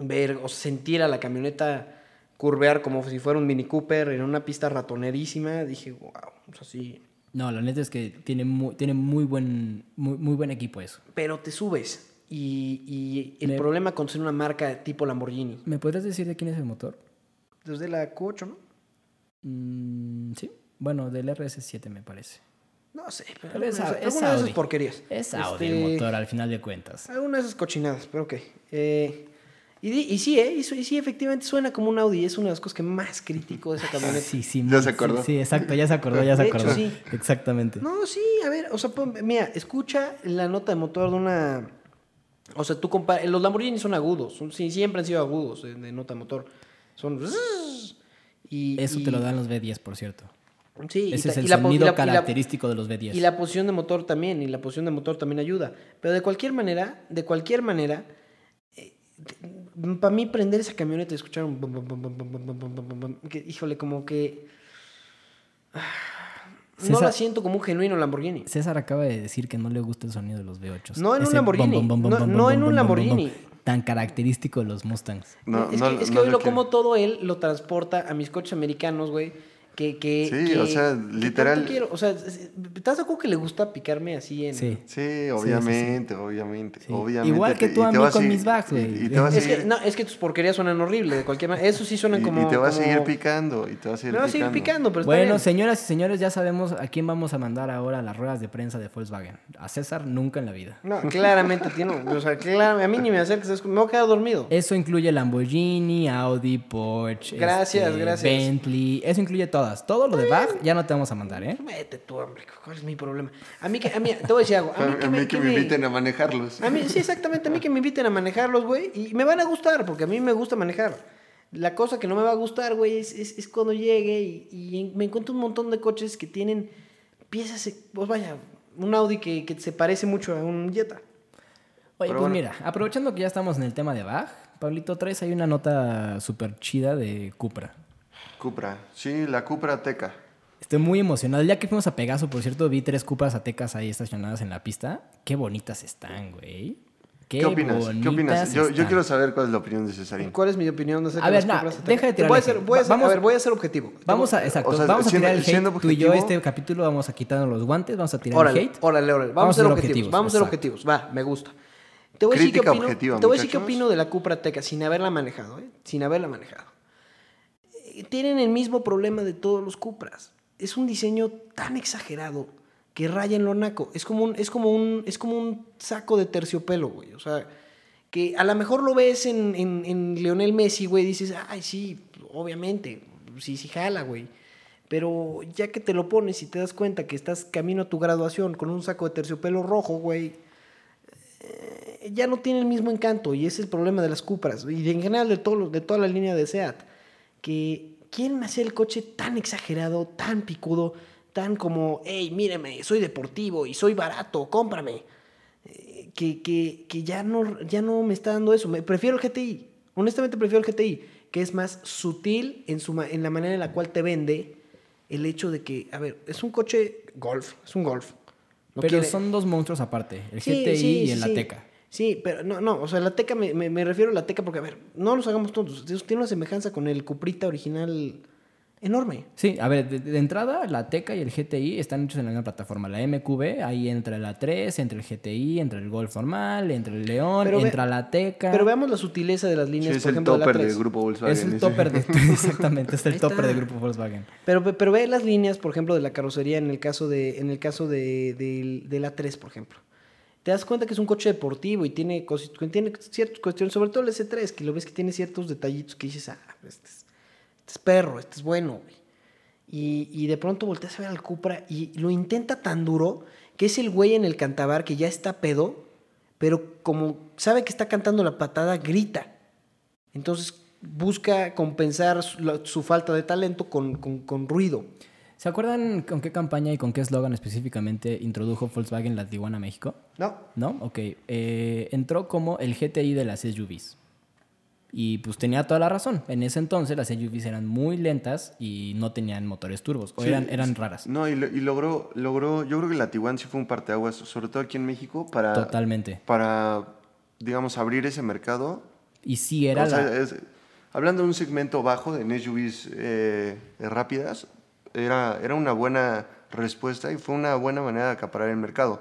Ver o sentir a la camioneta curvear como si fuera un Mini Cooper en una pista ratonerísima. Dije, wow, o sea, sí. No, la neta es que tiene muy, tiene muy buen, muy, muy buen equipo eso. Pero te subes. Y, y el Me- problema con ser una marca tipo Lamborghini. ¿Me podrías decir de quién es el motor? Desde la Q8, ¿no? Mm, sí. Bueno, del RS7 me parece. No sé, pero, Pero es, alguna, de es esas porquerías. Es Audi Este, el motor al final de cuentas. Alguna de esas cochinadas, pero ok. Eh, y, sí, ¿eh? Y, sí, efectivamente suena como un Audi. Es una de las cosas que más critico de esa camioneta. Sí, sí. Ya se acordó. Sí, sí, exacto, ya se acordó, ya se De hecho, acordó. sí. Exactamente. No, sí, a ver, o sea, mira, escucha la nota de motor de una... O sea, tú comparas... Los Lamborghini son agudos, son- sí, siempre han sido agudos de, de nota de motor. Son... Y, Eso y- te lo dan los V10, por cierto. Sí, Ese es el la sonido la- y la- característico de los V10. Y la posición de motor también, y la posición de motor también ayuda. Pero de cualquier manera, de cualquier manera, para mí prender esa camioneta y escuchar un... Bum, bum, bum, que, híjole, como que... César, no la siento como un genuino Lamborghini. César acaba de decir que no le gusta el sonido de los V8. No en Ese un Lamborghini. no, no en un Lamborghini tan característico de los Mustangs. No, es, que, no, es que no hoy lo, lo como todo él lo transporta a mis coches americanos, güey. Que, que, Sí, que- o sea, literal- quiero. O sea, es- ¿estás de acuerdo que le gusta picarme así en, Sí. Sí, obviamente, obviamente, Sí. obviamente. Igual que tú a mí con mis bags, güey. Y, y te va a Es seguir, que, no, es que tus porquerías suenan horrible, de cualquier manera. Eso sí suenan y- como. y te va a seguir picando, y te va a seguir Me va a seguir picando. picando, pero está Bueno, bien. señoras y señores, ya sabemos a quién vamos a mandar ahora a las ruedas de prensa de Volkswagen. A César nunca en la vida. No, claramente tiene. O sea, claramente, a mí ni me acerques, es- me voy a quedar dormido. Eso incluye Lamborghini, Audi, Porsche, Gracias, este, gracias. Bentley. Eso incluye todas. Todo lo de BAG ya no te vamos a mandar, ¿eh? Vete tú, hombre, ¿cuál es mi problema? A mí, que, a mí, te voy a decir algo. A mí que me, que me- inviten a manejarlos. A mí, sí, exactamente, a mí que me inviten a manejarlos, güey, y me van a gustar, porque a mí me gusta manejar. La cosa que no me va a gustar, güey, es, es, es cuando llegue y, y me encuentro un montón de coches que tienen piezas, pues vaya, un Audi que, que se parece mucho a un Jetta. Oye, Pero pues bueno. mira, aprovechando que ya estamos en el tema de BAG, Pablito, traes ahí una nota súper chida de Cupra. Cupra, sí, la Cupra Teca. Estoy muy emocionado. Día que fuimos a Pegaso, por cierto, vi tres Cupras Atecas ahí estacionadas en la pista. Qué bonitas están, güey. Qué, ¿Qué, opinas? ¿Qué opinas? Yo, quiero saber cuál es la opinión de Cesarín. ¿Cuál es mi opinión acerca A de ver, no, Ateca? deja de tirar Voy a ser, voy a ser- Vamos- a ver, voy a ser objetivo. Vamos a, exacto, o sea, vamos a siendo- tirar el hate. siendo Tú y yo objetivo- este capítulo vamos a quitarnos los guantes, vamos a tirar Órale, el hate. órale, órale. Vamos, Vamos a ser a objetivos. objetivos, Vamos a ser objetivos. Va, me gusta. Te voy a decir qué opino, objetiva, te voy a decir qué opino de la Cupra Teca sin haberla manejado, ¿eh? Sin haberla manejado. Tienen el mismo problema de todos los Cupras. Es un diseño tan exagerado que raya en lo naco. Es como un, es como un, es como un saco de terciopelo, güey. O sea, que a lo mejor lo ves en, en, en Lionel Messi, güey, y dices, ay, sí, obviamente, sí, sí jala, güey. Pero ya que te lo pones y te das cuenta que estás camino a tu graduación con un saco de terciopelo rojo, güey, eh, ya no tiene el mismo encanto y ese es el problema de las Cupras y en general de, todo, de toda la línea de SEAT, que quieren hacer el coche tan exagerado, tan picudo, tan como, hey, míreme, soy deportivo y soy barato, cómprame. Eh, Que, que, que ya, no, ya no me está dando eso. Me, prefiero el GTI. Honestamente prefiero el GTI, que es más sutil en, su, en la manera en la cual te vende el hecho de que, a ver, es un coche golf, es un golf. No Pero quiere- son dos monstruos aparte, el Sí, GTI sí, y el sí. Ateca. Sí, pero no, no, o sea, la Teca, me, me- me refiero a la Teca porque, a ver, no nos hagamos tontos. Tiene una semejanza con el Cuprita original enorme. Sí, a ver, de, de entrada, la Ateca y el GTI están hechos en la misma plataforma. La MQB, ahí entra la 3, entra el GTI, entra el Golf normal, entra el León, Pero ve- entra la Ateca. Pero veamos la sutileza de las Sí, líneas, es por el ejemplo, de la topper 3. del grupo Volkswagen. es el ese. topper de... Exactamente, es el topper del grupo Volkswagen. Pero, pero ve las líneas, por ejemplo, de la carrocería en el caso de, en el caso de, del- de la 3, por ejemplo. Te das cuenta que es un coche deportivo y tiene, tiene ciertas cuestiones, sobre todo el S3, que lo ves que tiene ciertos detallitos que dices, ah, este es, este es perro, este es bueno, güey. Y, de pronto volteas a ver al Cupra y lo intenta tan duro que es el güey en el cantabar que ya está pedo, pero como sabe que está cantando la patada, grita. Entonces busca compensar su, su falta de talento con, con- con ruido. ¿Se acuerdan con qué campaña y con qué eslogan específicamente introdujo Volkswagen la Tiguan a México? No. ¿No? Ok. Eh, entró como el GTI de las SUVs. Y pues tenía toda la razón. En ese entonces las SUVs eran muy lentas y no tenían motores turbos. O Sí, eran, eran raras. No, y, lo- y logró, logró, yo creo que la Tiguan sí fue un parteaguas, sobre todo aquí en México, para, Totalmente. para digamos, abrir ese mercado. Y sí era O sea, la... es- hablando de un segmento bajo en SUVs eh, rápidas, era, era una buena respuesta y fue una buena manera de acaparar el mercado.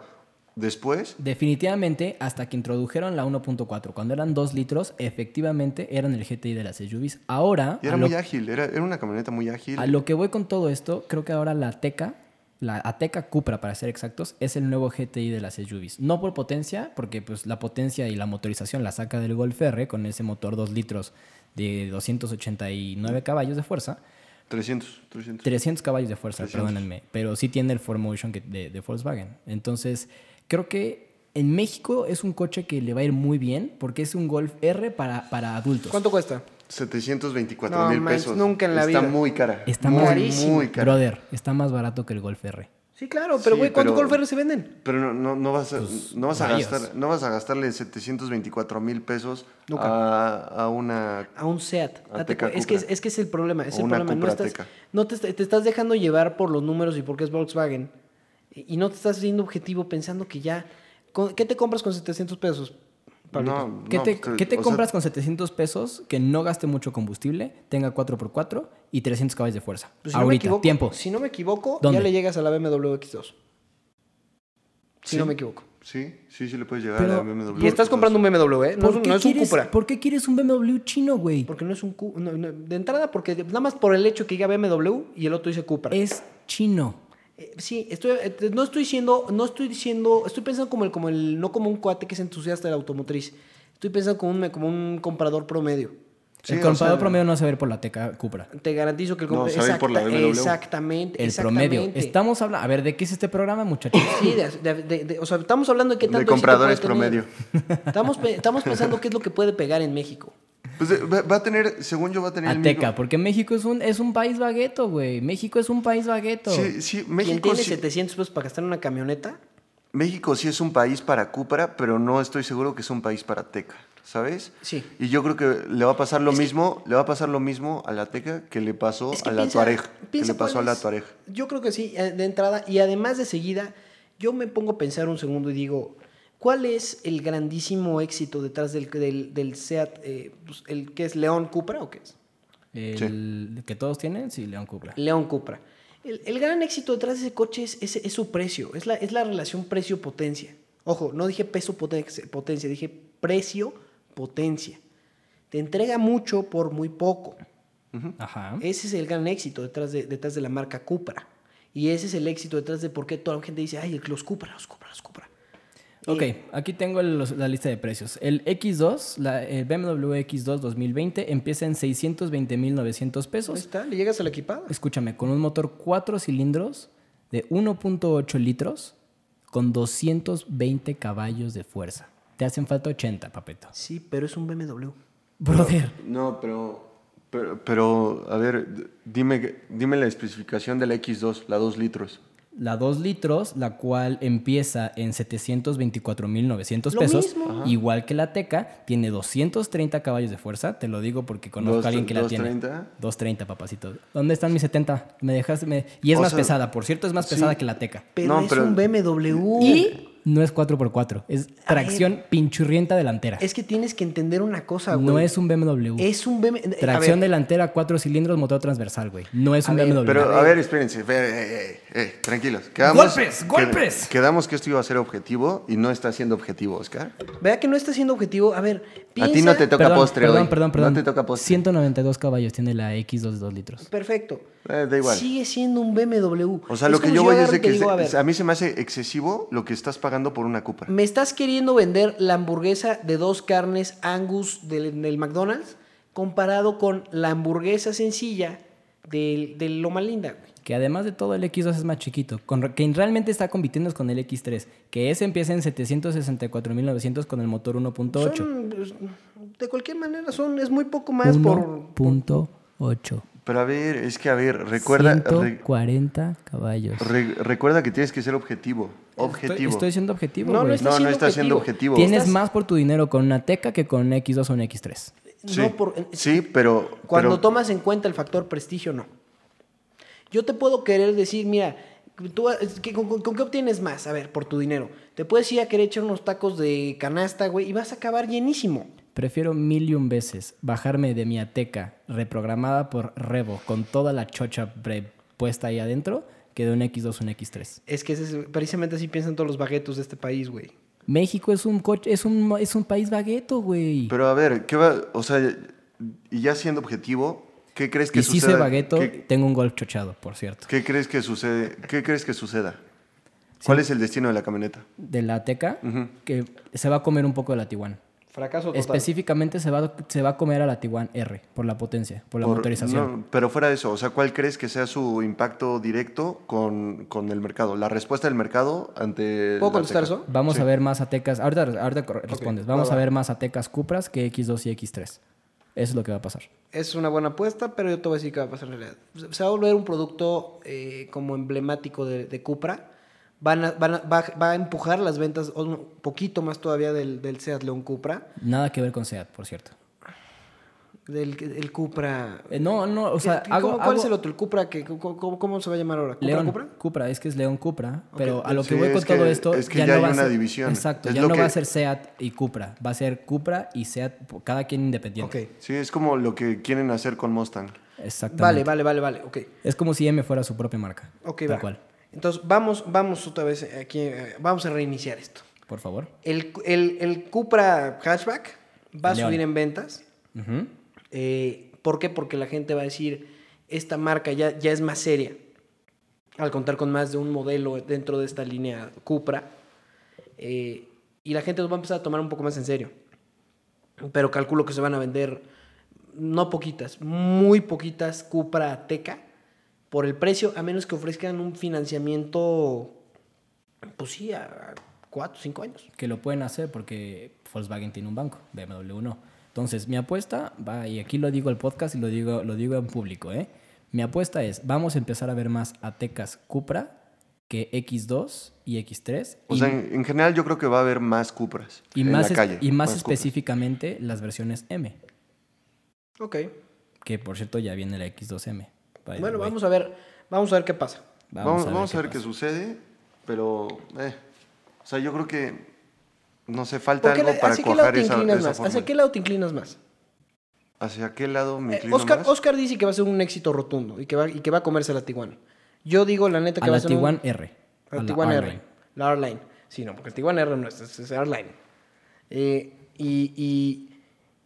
Después, Definitivamente, hasta que introdujeron la 1.4, cuando eran 2 litros, efectivamente eran el GTI de las SUVs. Ahora, y era a lo, muy ágil, era, era una camioneta muy ágil. a lo que voy con todo esto, creo que ahora la Ateca, la Ateca Cupra para ser exactos, es el nuevo GTI de las SUVs. No por potencia, porque pues la potencia y la motorización la saca del Golf R con ese motor 2 litros de 289 caballos de fuerza. 300, 300. 300 caballos de fuerza, 300. perdónenme. Pero sí tiene el 4Motion que- de, de Volkswagen. Entonces, creo que en México es un coche que le va a ir muy bien porque es un Golf R para, para adultos. ¿Cuánto cuesta? 724 No mil manches, pesos. nunca en la Está vida. muy cara. Está muy, más- muy cara. Brother, está más barato que el Golf R. Sí, claro, pero Sí, güey, ¿cuántos pero- Golf R se venden? Pero no, no, no vas, a, no, vas a gastar, no vas a gastarle 724 mil pesos a, a una... A un SEAT. Ateca. Es, que es, que es el problema. Es O el una problema. No, estás, no te, te estás dejando llevar por los números y porque es Volkswagen. Y no te estás siendo objetivo pensando que ya. ¿Qué te compras con 700 pesos? Pablito? No, ¿Qué no, te, pues, qué te o sea, compras con 700 pesos que no gaste mucho combustible, tenga 4x4 y 300 caballos de fuerza? Pues si no me Ahorita, equivoco, tiempo. Si no me equivoco, ¿Dónde? ya le llegas a la BMW X2. Si Sí. no me equivoco. Sí, sí, sí le puedes llegar Pero- a la BMW. Y estás comprando un BMW, ¿eh? No, ¿Por es- qué no es un quieres- Cupra. ¿Por qué quieres un BMW chino, güey? Porque no es un no, De entrada, porque nada más por el hecho que diga BMW y el otro dice Cupra. Es chino. Eh, sí, estoy, eh, no estoy diciendo, no estoy diciendo, estoy pensando como el, como el, no como un cuate que es entusiasta de la automotriz. Estoy pensando como un, como un comprador promedio. Sí, el o comprador sea- promedio no se va a ir por la Teca Cupra. Te garantizo que el No, comprador. sabe ir por la BMW. Exactamente. El exactamente. promedio. Estamos hablando. A ver, ¿de qué es este programa, muchachos? Sí, de- de- de- de- o sea, estamos hablando de qué De tanto éxito compradores puede tener. promedio. Estamos, estamos pensando qué es lo que puede pegar en México. Pues eh, va, a tener, según yo, va a tener el Ateca, mismo- porque México es un, es un país bagueto, güey. México es un país bagueto. Sí, sí, ¿Quién México tiene sí, 700 pesos para gastar en una camioneta? México sí es un país para Cupra, pero no estoy seguro que es un país para Teca, ¿sabes? Sí. Y yo creo que le va a pasar lo mismo, le va a pasar lo mismo a la Teca que le pasó Es que a la piensa- Tuareg, que le pasó a la Tuareg. Yo creo que sí, eh, de entrada. Y además de seguida, yo me pongo a pensar un segundo y digo, ¿cuál es el grandísimo éxito detrás del, del, del SEAT? eh, pues, el, ¿Qué es León Cupra o qué es? El que todos tienen, sí, León Cupra. León Cupra. El, el gran éxito detrás de ese coche es, es- es su precio, es la, es la relación precio-potencia. Ojo, no dije peso-potencia, potencia, dije precio-potencia. Te entrega mucho por muy poco. Ajá. Ese es el gran éxito detrás de, detrás de la marca Cupra. Y ese es el éxito detrás de por qué toda la gente dice, ay, los Cupra, los Cupra, los Cupra. Ok, Eh, aquí tengo los- la lista de precios. El X2, la, el BMW X2 2020, empieza en 620.900 ahí pesos. está, le llegas al equipado. Escúchame, con un motor 4 cilindros de 1.8 litros con 220 caballos de fuerza. Te hacen falta 80, papeto. Sí, pero es un BMW. Brother, No, pero, pero, pero, a ver, dime, dime la especificación de la X2, la 2 litros. La 2 litros, la cual empieza en 724.900 Lo pesos, mismo. igual que la Teca, tiene 230 caballos de fuerza, te lo digo porque conozco Dos- a alguien que la tiene. 230. 230, papacito. ¿Dónde están mis 70? Me dejas me- y es O más sea, pesada, por cierto, es más pesada que la Teca. Pero No, es pero- un BMW. Y no es 4x4, es tracción pinchurrienta delantera. Es que tienes que entender una cosa, güey. no es un BMW. Es un BMW. Tracción ver, delantera, cuatro cilindros, motor transversal, güey. No es un ver, BMW. Pero, a ver, espérense, eh, eh, eh, tranquilos. Quedamos, ¡Golpes, golpes! qued- quedamos que esto iba a ser objetivo y no está siendo objetivo, Oscar. Vea que no está siendo objetivo. A ver, piensa... A ti no te toca perdón, postre perdón, hoy. Perdón, perdón, No te toca postre. 192 caballos tiene la X2 de 2 litros. Perfecto. Eh, da igual. Sigue siendo un BMW. O sea, lo que yo voy es de que digo, es- a ver, a mí se me hace excesivo lo que estás pagando por una Cupra. ¿Me estás queriendo vender la hamburguesa de dos carnes Angus del, del McDonald's comparado con la hamburguesa sencilla del, del Loma Linda? güey? Que además de todo el X2 es más chiquito. Con, quien realmente está compitiendo es con el X3. Que ese empieza en 764.900 con el motor 1.8. Son, pues, de cualquier manera, son, es muy poco más por... 1.8. Pero a ver, es que a ver, recuerda, re- 140 caballos. re- recuerda que tienes que ser objetivo. Estoy, Objetivo. estoy siendo objetivo, No, no está no, no siendo objetivo. Tienes Estás- más por tu dinero con una Teca que con un X2 o un X3. Sí, No por, sí pero... Cuando pero- tomas en cuenta el factor prestigio, no. Yo te puedo querer decir, mira, tú, es que ¿con, con- con qué obtienes más? A ver, por tu dinero. Te puedes ir a querer echar unos tacos de canasta, güey, y vas a acabar llenísimo. Prefiero mil y un veces bajarme de mi ateca reprogramada por Revo con toda la chocha puesta ahí adentro que de un X2 un X3. Es que ese es- precisamente así piensan todos los baguetos de este país, güey. México es un coche, es un, es un país bagueto, güey. Pero a ver, ¿qué va? O sea, y ya siendo objetivo, ¿qué crees que Y si soy bagueto, ¿Qué, tengo un golf chochado, por cierto. qué crees que sucede? ¿Qué crees que suceda? ¿Cuál es el destino de la camioneta? De la Ateca, Ujú. que se va a comer un poco de la Tiguan. Fracaso total. Específicamente se va, se va a comer a la Tiguan R por la potencia, por la Por- motorización. no, pero fuera de eso, o sea, ¿cuál crees que sea su impacto directo con, con el mercado? La respuesta del mercado ante... ¿Puedo contestar eso? Vamos a ver más Atecas. Ahorita, ahorita respondes. Vamos va, a ver más Atecas Cupras que X2 y X3. Eso es lo que va a pasar. Es una buena apuesta, pero yo te voy a decir qué va a pasar en realidad. Se va a volver un producto eh, como emblemático de, de Cupra. Van a- van a- va, va a empujar las ventas un poquito más todavía del, del Seat León Cupra. Nada que ver con SEAT, por cierto. Del el Cupra. Eh, no, no, o sea, ¿Qué- hago, cómo- ¿Cuál hago- es el otro? ¿El Cupra? Que, cómo, cómo- cómo se va a llamar ahora? ¿Cupra León Cupra? Cupra? es que es León Cupra, pero a lo que Sí, voy con es que- todo esto es que ya no hay va una ser, división. Exacto, Es ya no va a ser SEAT y Cupra, va a ser Cupra y SEAT cada quien independiente. Ok. Sí, es como lo que quieren hacer con Mustang. Exactamente. Vale, vale, vale, vale. Ok. Es como si M fuera su propia marca. Ok, tal va. cual. Entonces, vamos, vamos otra vez aquí. eh, Vamos a reiniciar esto. Por favor. El, el- el Cupra Hatchback va a León. subir en ventas. Eh, ¿Por qué? Porque la gente va a decir, esta marca ya, ya es más seria. Al contar con más de un modelo dentro de esta línea Cupra. Eh, y la gente los va a empezar a tomar un poco más en serio. Pero calculo que se van a vender, no poquitas, muy poquitas Cupra Ateca por el precio, a menos que ofrezcan un financiamiento, pues sí, a 4 o 5 años. Que lo pueden hacer porque Volkswagen tiene un banco, BMW no. Entonces, mi apuesta, va, y aquí lo digo al podcast y lo digo, lo digo en público, ¿eh? Mi apuesta es, vamos a empezar a ver más Atecas Cupra que X2 y X3. O y, sea, en, en general yo creo que va a haber más Cupras y en más, la es- calle. y más, específicamente las versiones M, Ok. que por cierto ya viene la X2M. Bueno, vamos a ver, vamos a ver qué pasa. Vamos, vamos a ver, qué, sucede, pero... eh, o sea, yo creo que... No sé, falta ¿Por qué algo la- para ¿Hacia qué lado cuajar esa, esa más? forma. ¿Hacia qué lado te inclinas más? ¿Hacia qué lado me Eh, inclino Oscar, más? Oscar dice que va a ser un éxito rotundo y que va, y que va a comerse la Tiguan. Yo digo la neta que A va a ser un- Tiguan R. La a la Tiguan R. La R-Line. Sí, no, porque el Tiguan R no es, es, es R-Line. Eh, y, y-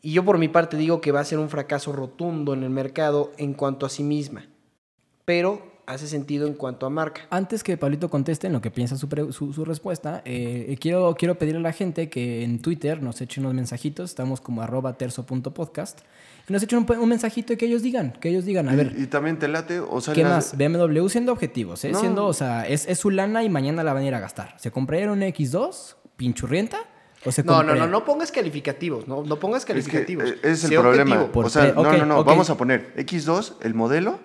y yo por mi parte digo que va a ser un fracaso rotundo en el mercado en cuanto a sí misma. Pero hace sentido en cuanto a marca. Antes que Pablito conteste en lo que piensa su, pre- su- su respuesta, eh, quiero, quiero pedirle a la gente que en Twitter nos echen unos mensajitos. Estamos como arroba terzo.podcast. Y nos echen un, un mensajito y que ellos digan, que ellos digan, a Y- ver, Y, también te late, o sea... ¿qué más? BMW siendo objetivos, ¿eh? No. Siendo, o sea, es, es su lana y mañana la van a ir a gastar. ¿Se compraría un X2 pinchurrienta? ¿O se No, no, no, no pongas calificativos, no, no pongas Es que calificativos. ese es el problema. objetivo. O sea, no, ok, no, no, vamos a poner X2, el modelo.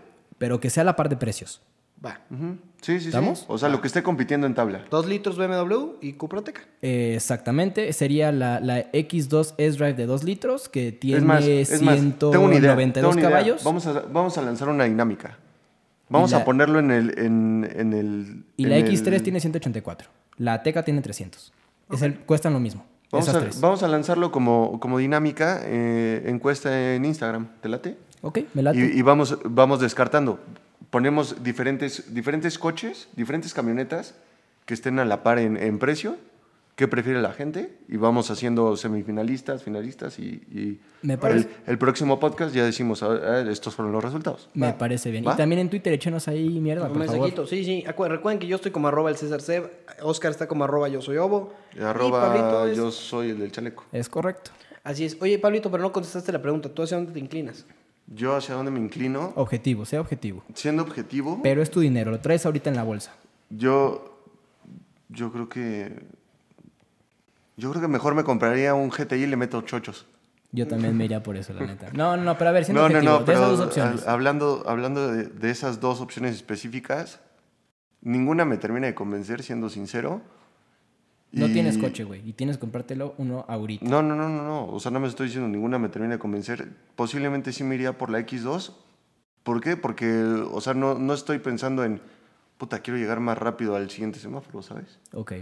Pero que sea la par de precios. Va. Ujú. Sí, sí, ¿Estamos? sí. O sea, lo que esté compitiendo en tabla. Dos litros BMW y Cuprateca. Eh, exactamente, sería la, la X2 S-Drive de 2 litros que tiene es más, es más, tengo una idea. 192 tengo una idea. caballos. Vamos a, vamos a lanzar una dinámica. Vamos la- a ponerlo en el... En, en el Y en la el- X3 tiene 184. La Teca tiene 300. Es el- cuestan lo mismo. Vamos esas a, tres. vamos a lanzarlo como, como dinámica, eh, encuesta en Instagram. ¿Te late? Ok, me late. Y, y vamos, vamos descartando. Ponemos diferentes, diferentes coches, diferentes camionetas que estén a la par en, en precio. ¿Qué prefiere la gente? Y vamos haciendo semifinalistas, finalistas y, y Me el, parece- el próximo podcast ya decimos, "Ah, ah, estos fueron los resultados. Me Va. parece bien. ¿Va? Y también en Twitter échenos ahí mierda, Un por favor. mensajito, sí, sí. Acu- recuerden que yo estoy como arroba el César Seb, Oscar está como arroba yo soy Obo. Y arroba es- yo soy el del chaleco. Es correcto. Así es. Oye, Pablito, pero no contestaste la pregunta. ¿Tú hacia dónde te inclinas? Yo hacia dónde me inclino, Objetivo, sea objetivo. siendo objetivo, Pero es tu dinero, lo traes ahorita en la bolsa. yo, yo creo que... Yo creo que mejor me compraría un GTI y le meto chochos. Yo también me iría por eso, la neta. No, no, no, pero a ver, siendo No, objetivo, no, de pero esas dos opciones. a- hablando, hablando de, de esas dos opciones específicas, ninguna me termina de convencer, siendo sincero. No Y- tienes coche, güey. Y tienes que comprártelo uno ahorita. No, no, no, no, no. O sea, no me estoy diciendo ninguna me termina de convencer. Posiblemente sí me iría por la X2. ¿Por qué? Porque, o sea, no, no estoy pensando en, puta, quiero llegar más rápido al siguiente semáforo, ¿sabes? Ok.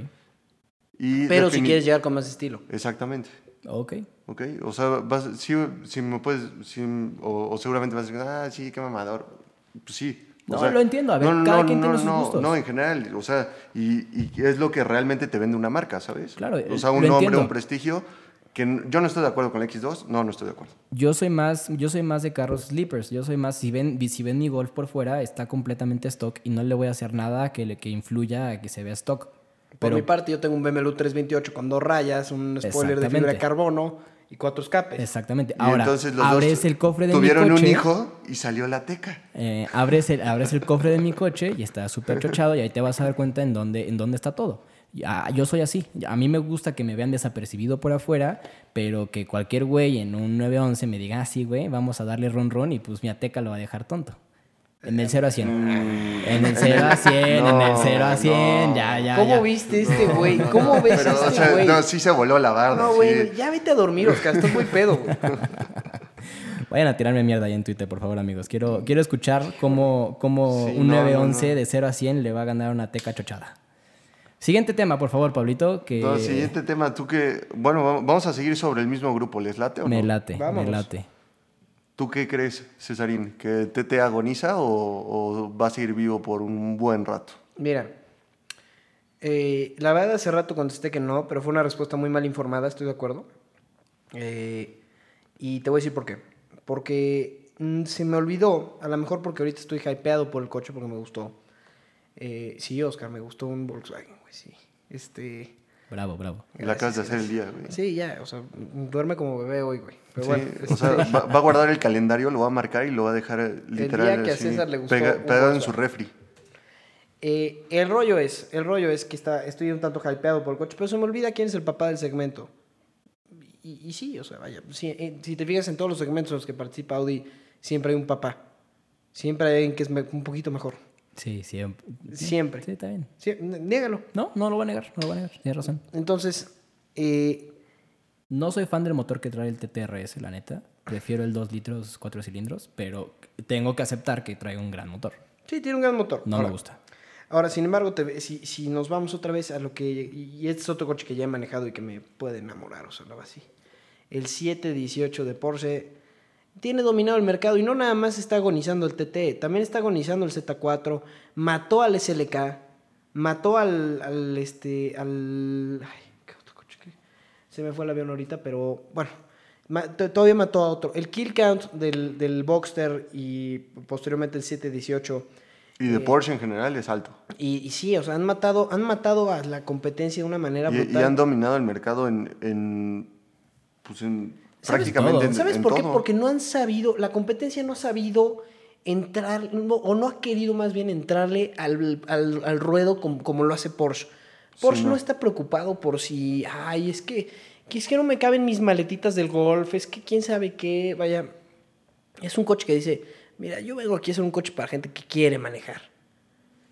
Y Pero si quieres llegar con más estilo. Exactamente. Ok. ¿Ok? O sea, vas, sí, sí me puedes, sí, o, o seguramente vas a decir, ah, sí, qué mamador. Pues sí. O No, lo entiendo. A ver, cada quien tiene sus no, gustos. No, en general, o sea, y, y es lo que realmente te vende una marca, ¿sabes? Claro, O sea, lo un nombre, un prestigio, que yo no estoy de acuerdo con la X2, no, no estoy de acuerdo. Yo soy más, yo soy más de carros sleepers. Yo soy más, si ven, si ven mi Golf por fuera, está completamente stock y no le voy a hacer nada que, le, que influya a que se vea stock. Por Pero mi parte, yo tengo un BMW 328 con dos rayas, un spoiler de fibra de carbono y cuatro escapes. exactamente. Y Ahora, entonces los abres dos el cofre de mi tuvieron coche. un hijo y salió la teca. eh, abres, el, abres el cofre de mi coche y está súper chochado y ahí te vas a dar cuenta en dónde, en dónde está todo. Ya, yo soy así. A mí me gusta que me vean desapercibido por afuera, pero que cualquier güey en un 911 me diga, ah, sí, güey, vamos a darle ron ron y pues mi ateca lo va a dejar tonto. En el 0 a 100. En el 0 a 100, en el No, 0 a 100, no. ya, ya. ¿Cómo ya. viste este güey? ¿Cómo ves Pero, a o este sea, güey? no, sí se voló la barda. No, sí. güey, ya vete a dormir, Oscar, estás muy pedo, güey. Vayan a tirarme mierda ahí en Twitter, por favor, amigos. Quiero, quiero escuchar cómo, cómo Sí, un no, no, 911 no. de 0 a 100 le va a ganar una teca chochada. Siguiente tema, por favor, Pablito, que No, siguiente tema, tú que, bueno, va- vamos a seguir sobre el mismo grupo, ¿les late o me no? late, Vámonos. me late. ¿Tú qué crees, Cesarín? ¿Que Tete agoniza o, o va a seguir vivo por un buen rato? Mira, eh, la verdad hace rato contesté que no, pero fue una respuesta muy mal informada, estoy de acuerdo. Eh, y te voy a decir por qué. Porque mm, se me olvidó, a lo mejor porque ahorita estoy hypeado por el coche porque me gustó. Eh, sí, Oscar, me gustó un Volkswagen, güey, sí. Este... Bravo, bravo. Y la acabas de hacer el día, güey. Sí, ya, o sea, duerme como bebé hoy, güey. Pero Sí, bueno, o sea, este, va, va a guardar el calendario, lo va a marcar y lo va a dejar eh, literal día que a César le gustó pega- pegado en su refri. Eh, el rollo es, el rollo es que está, estoy un tanto hypeado por el coche, pero se me olvida quién es el papá del segmento. Y, y sí, o sea, vaya, sí, eh, si te fijas en todos los segmentos en los que participa Audi, siempre hay un papá. Siempre hay alguien que es me- un poquito mejor. Sí, siempre. Siempre. Sí, está bien. Sí, niégalo. No, no lo voy a negar, no lo voy a negar. Tienes razón. Entonces, eh, No soy fan del motor que trae el TTRS, la neta. Prefiero el 2 litros, 4 cilindros, pero tengo que aceptar que trae un gran motor. sí, tiene un gran motor. No Ahora, me gusta. Ahora, sin embargo, te- si, si nos vamos otra vez a lo que... Y este es otro coche que ya he manejado y que me puede enamorar, o sea, lo así. El 718 de Porsche tiene dominado el mercado y no nada más está agonizando el TT, también está agonizando el Z4, mató al SLK, mató al, al este, al... Ay, ¿qué otro coche que- Se me fue el avión ahorita, pero bueno, todavía mató a otro. El kill count del, del Boxster y posteriormente el 718 Y de Eh, Porsche en general es alto. y, y sí, o sea, han matado, han matado a la competencia de una manera Y, y brutal. han dominado el mercado en, en, pues en ¿Sabes prácticamente todo? ¿Sabes en por qué? todo. Porque no han sabido, la competencia no ha sabido entrar, no- o no ha querido más bien entrarle al, al- al ruedo como, como lo hace Porsche. Porsche Sí, no. no. está preocupado por si, ay, es que, que es que no me caben mis maletitas del golf, es que quién sabe qué, vaya. Es un coche que dice, mira, yo vengo aquí a hacer un coche para gente que quiere manejar.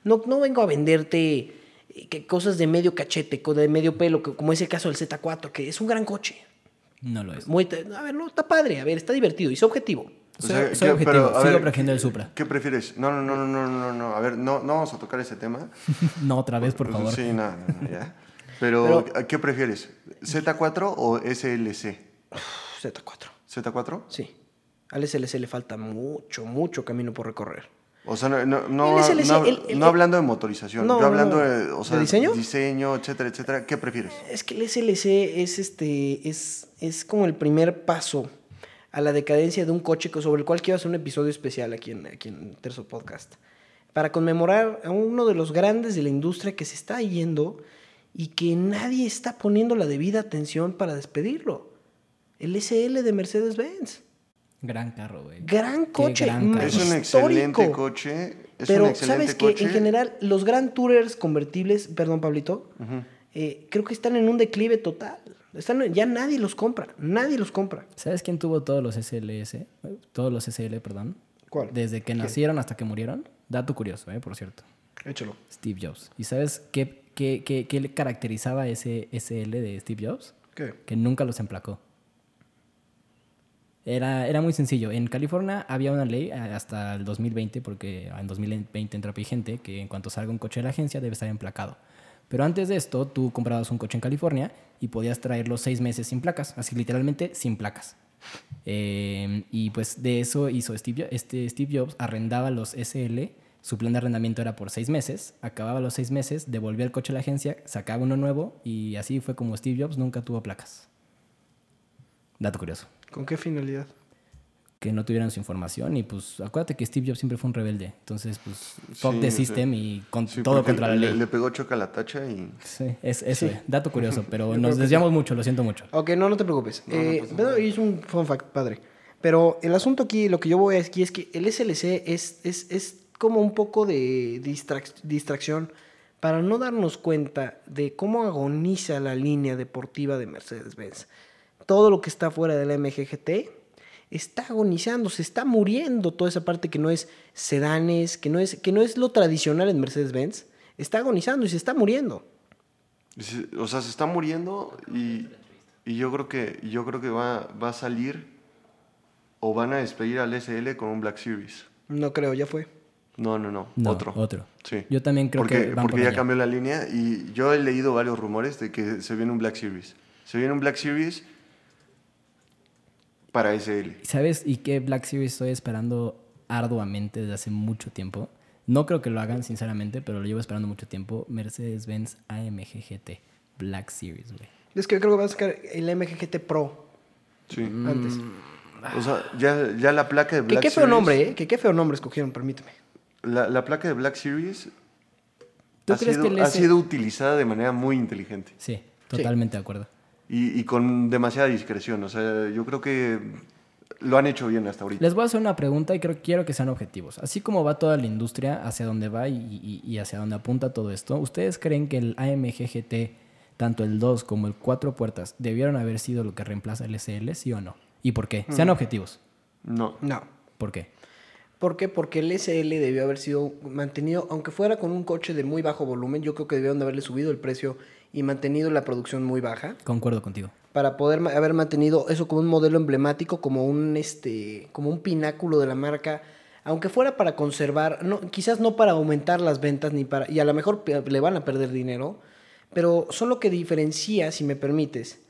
No, no vengo a venderte eh, que cosas de medio cachete, de medio pelo, que- como es el caso del Z4, que es un gran coche. No lo es. Muy, a ver, no, está padre, a ver, está divertido y es objetivo. O Soy, sea, soy ¿qué- objetivo, pero, sigo ver, prefiriendo el Supra. ¿Qué prefieres? No, no, no, no, no, no, no. A ver, no, no vamos a tocar ese tema. No, otra vez, por favor. Sí, no, no, no, ya. Pero, Pero- ¿qué prefieres? ¿Z4 o SLC? Uf, Z4, ¿Z4? sí. Al SLC le falta mucho, mucho camino por recorrer. O sea, no, no, no, El no- el- el- no hablando de motorización, No, yo hablando de, o sea, ¿De diseño? diseño, etcétera, etcétera. ¿Qué prefieres? Es que el SLC es, este, es, es como el primer paso a la decadencia de un coche co- sobre el cual quiero hacer un episodio especial aquí en, aquí en Terzo Podcast. Para conmemorar a uno de los grandes de la industria que se está yendo y que nadie está poniendo la debida atención para despedirlo. El SL de Mercedes-Benz. Gran carro, güey. Gran coche. gran carro. Es un histórico. excelente coche. Es Pero un excelente sabes que en general los Grand Tourers convertibles, perdón Pablito, eh, creo que están en un declive total. Están, ya nadie los compra, nadie los compra. ¿Sabes quién tuvo todos los SLS? Todos los SL, perdón. ¿Cuál? Desde que nacieron hasta que murieron. Dato curioso, ¿eh? Por cierto. Échalo. Steve Jobs. ¿Y sabes qué, ¿qué, qué, qué le caracterizaba ese SL de Steve Jobs? ¿Qué? Que nunca los emplacó. Era, era muy sencillo. En California había una ley eh, hasta el 2020, porque en 2020 entra vigente, que en cuanto salga un coche de la agencia debe estar emplacado. Pero antes de esto, tú comprabas un coche en California y podías traerlo seis meses sin placas, así literalmente sin placas. Eh, y pues de eso hizo Steve, Jo- este Steve Jobs, arrendaba los SL, su plan de arrendamiento era por seis meses, acababa los seis meses, devolvía el coche a la agencia, sacaba uno nuevo y así fue como Steve Jobs nunca tuvo placas. Dato curioso. ¿Con qué finalidad? Que no tuvieran su información y pues acuérdate que Steve Jobs siempre fue un rebelde. Entonces pues fuck Sí, the sí. system y con Sí, todo contra la le, ley. le pegó choca la tacha y... Sí, es, eso, Sí. es. dato curioso, pero nos desviamos mucho, lo siento mucho. Ok, no, no te preocupes. Eh, pero es un fun fact padre. Pero el asunto aquí, lo que yo voy a decir es que el SLC es, es, es como un poco de distrac- distracción para no darnos cuenta de cómo agoniza la línea deportiva de Mercedes-Benz. Todo lo que está fuera de la MGGT está agonizando, se está muriendo toda esa parte que no es sedanes, que no es, que no es lo tradicional en Mercedes-Benz. Está agonizando y se está muriendo. O sea, se está muriendo y, y yo creo que, yo creo que va, va a salir o van a despedir al SL con un Black Series. No creo, ya fue. No, no, no, No, otro. otro. Sí. Yo también creo porque, que van porque por ya allá. cambió la línea y yo he leído varios rumores de que se viene un Black Series. Se viene un Black Series para SL. ¿Sabes y qué Black Series estoy esperando arduamente desde hace mucho tiempo? No creo que lo hagan, sinceramente, pero lo llevo esperando mucho tiempo. Mercedes-Benz AMG GT Black Series, güey. Es que yo creo que va a sacar el MGGT Pro Sí. antes. O sea, ya, ya la placa de Que Black qué feo Series- nombre, ¿eh? Que qué feo nombre escogieron, permíteme. La, la placa de Black Series ¿Tú ha crees sido, que el ha S- sido utilizada de manera muy inteligente Sí, totalmente de acuerdo. Y, y con demasiada discreción. O sea, yo creo que lo han hecho bien hasta ahorita. Les voy a hacer una pregunta y creo, quiero que sean objetivos. Así como va toda la industria, hacia dónde va y, y- y hacia dónde apunta todo esto, ¿ustedes creen que el AMG GT, tanto el 2 como el 4 puertas, debieron haber sido lo que reemplaza el SL, sí o no? ¿Y por qué? Sean objetivos. No. No. ¿Por qué? ¿Por qué? Porque el SL debió haber sido mantenido, aunque fuera con un coche de muy bajo volumen, yo creo que debieron de haberle subido el precio y mantenido la producción muy baja Concuerdo contigo. para poder haber mantenido eso como un modelo emblemático, como un este, como un pináculo de la marca, aunque fuera para conservar, no, quizás no para aumentar las ventas ni para y a lo mejor le van a perder dinero, pero son lo que diferencia, si me permites,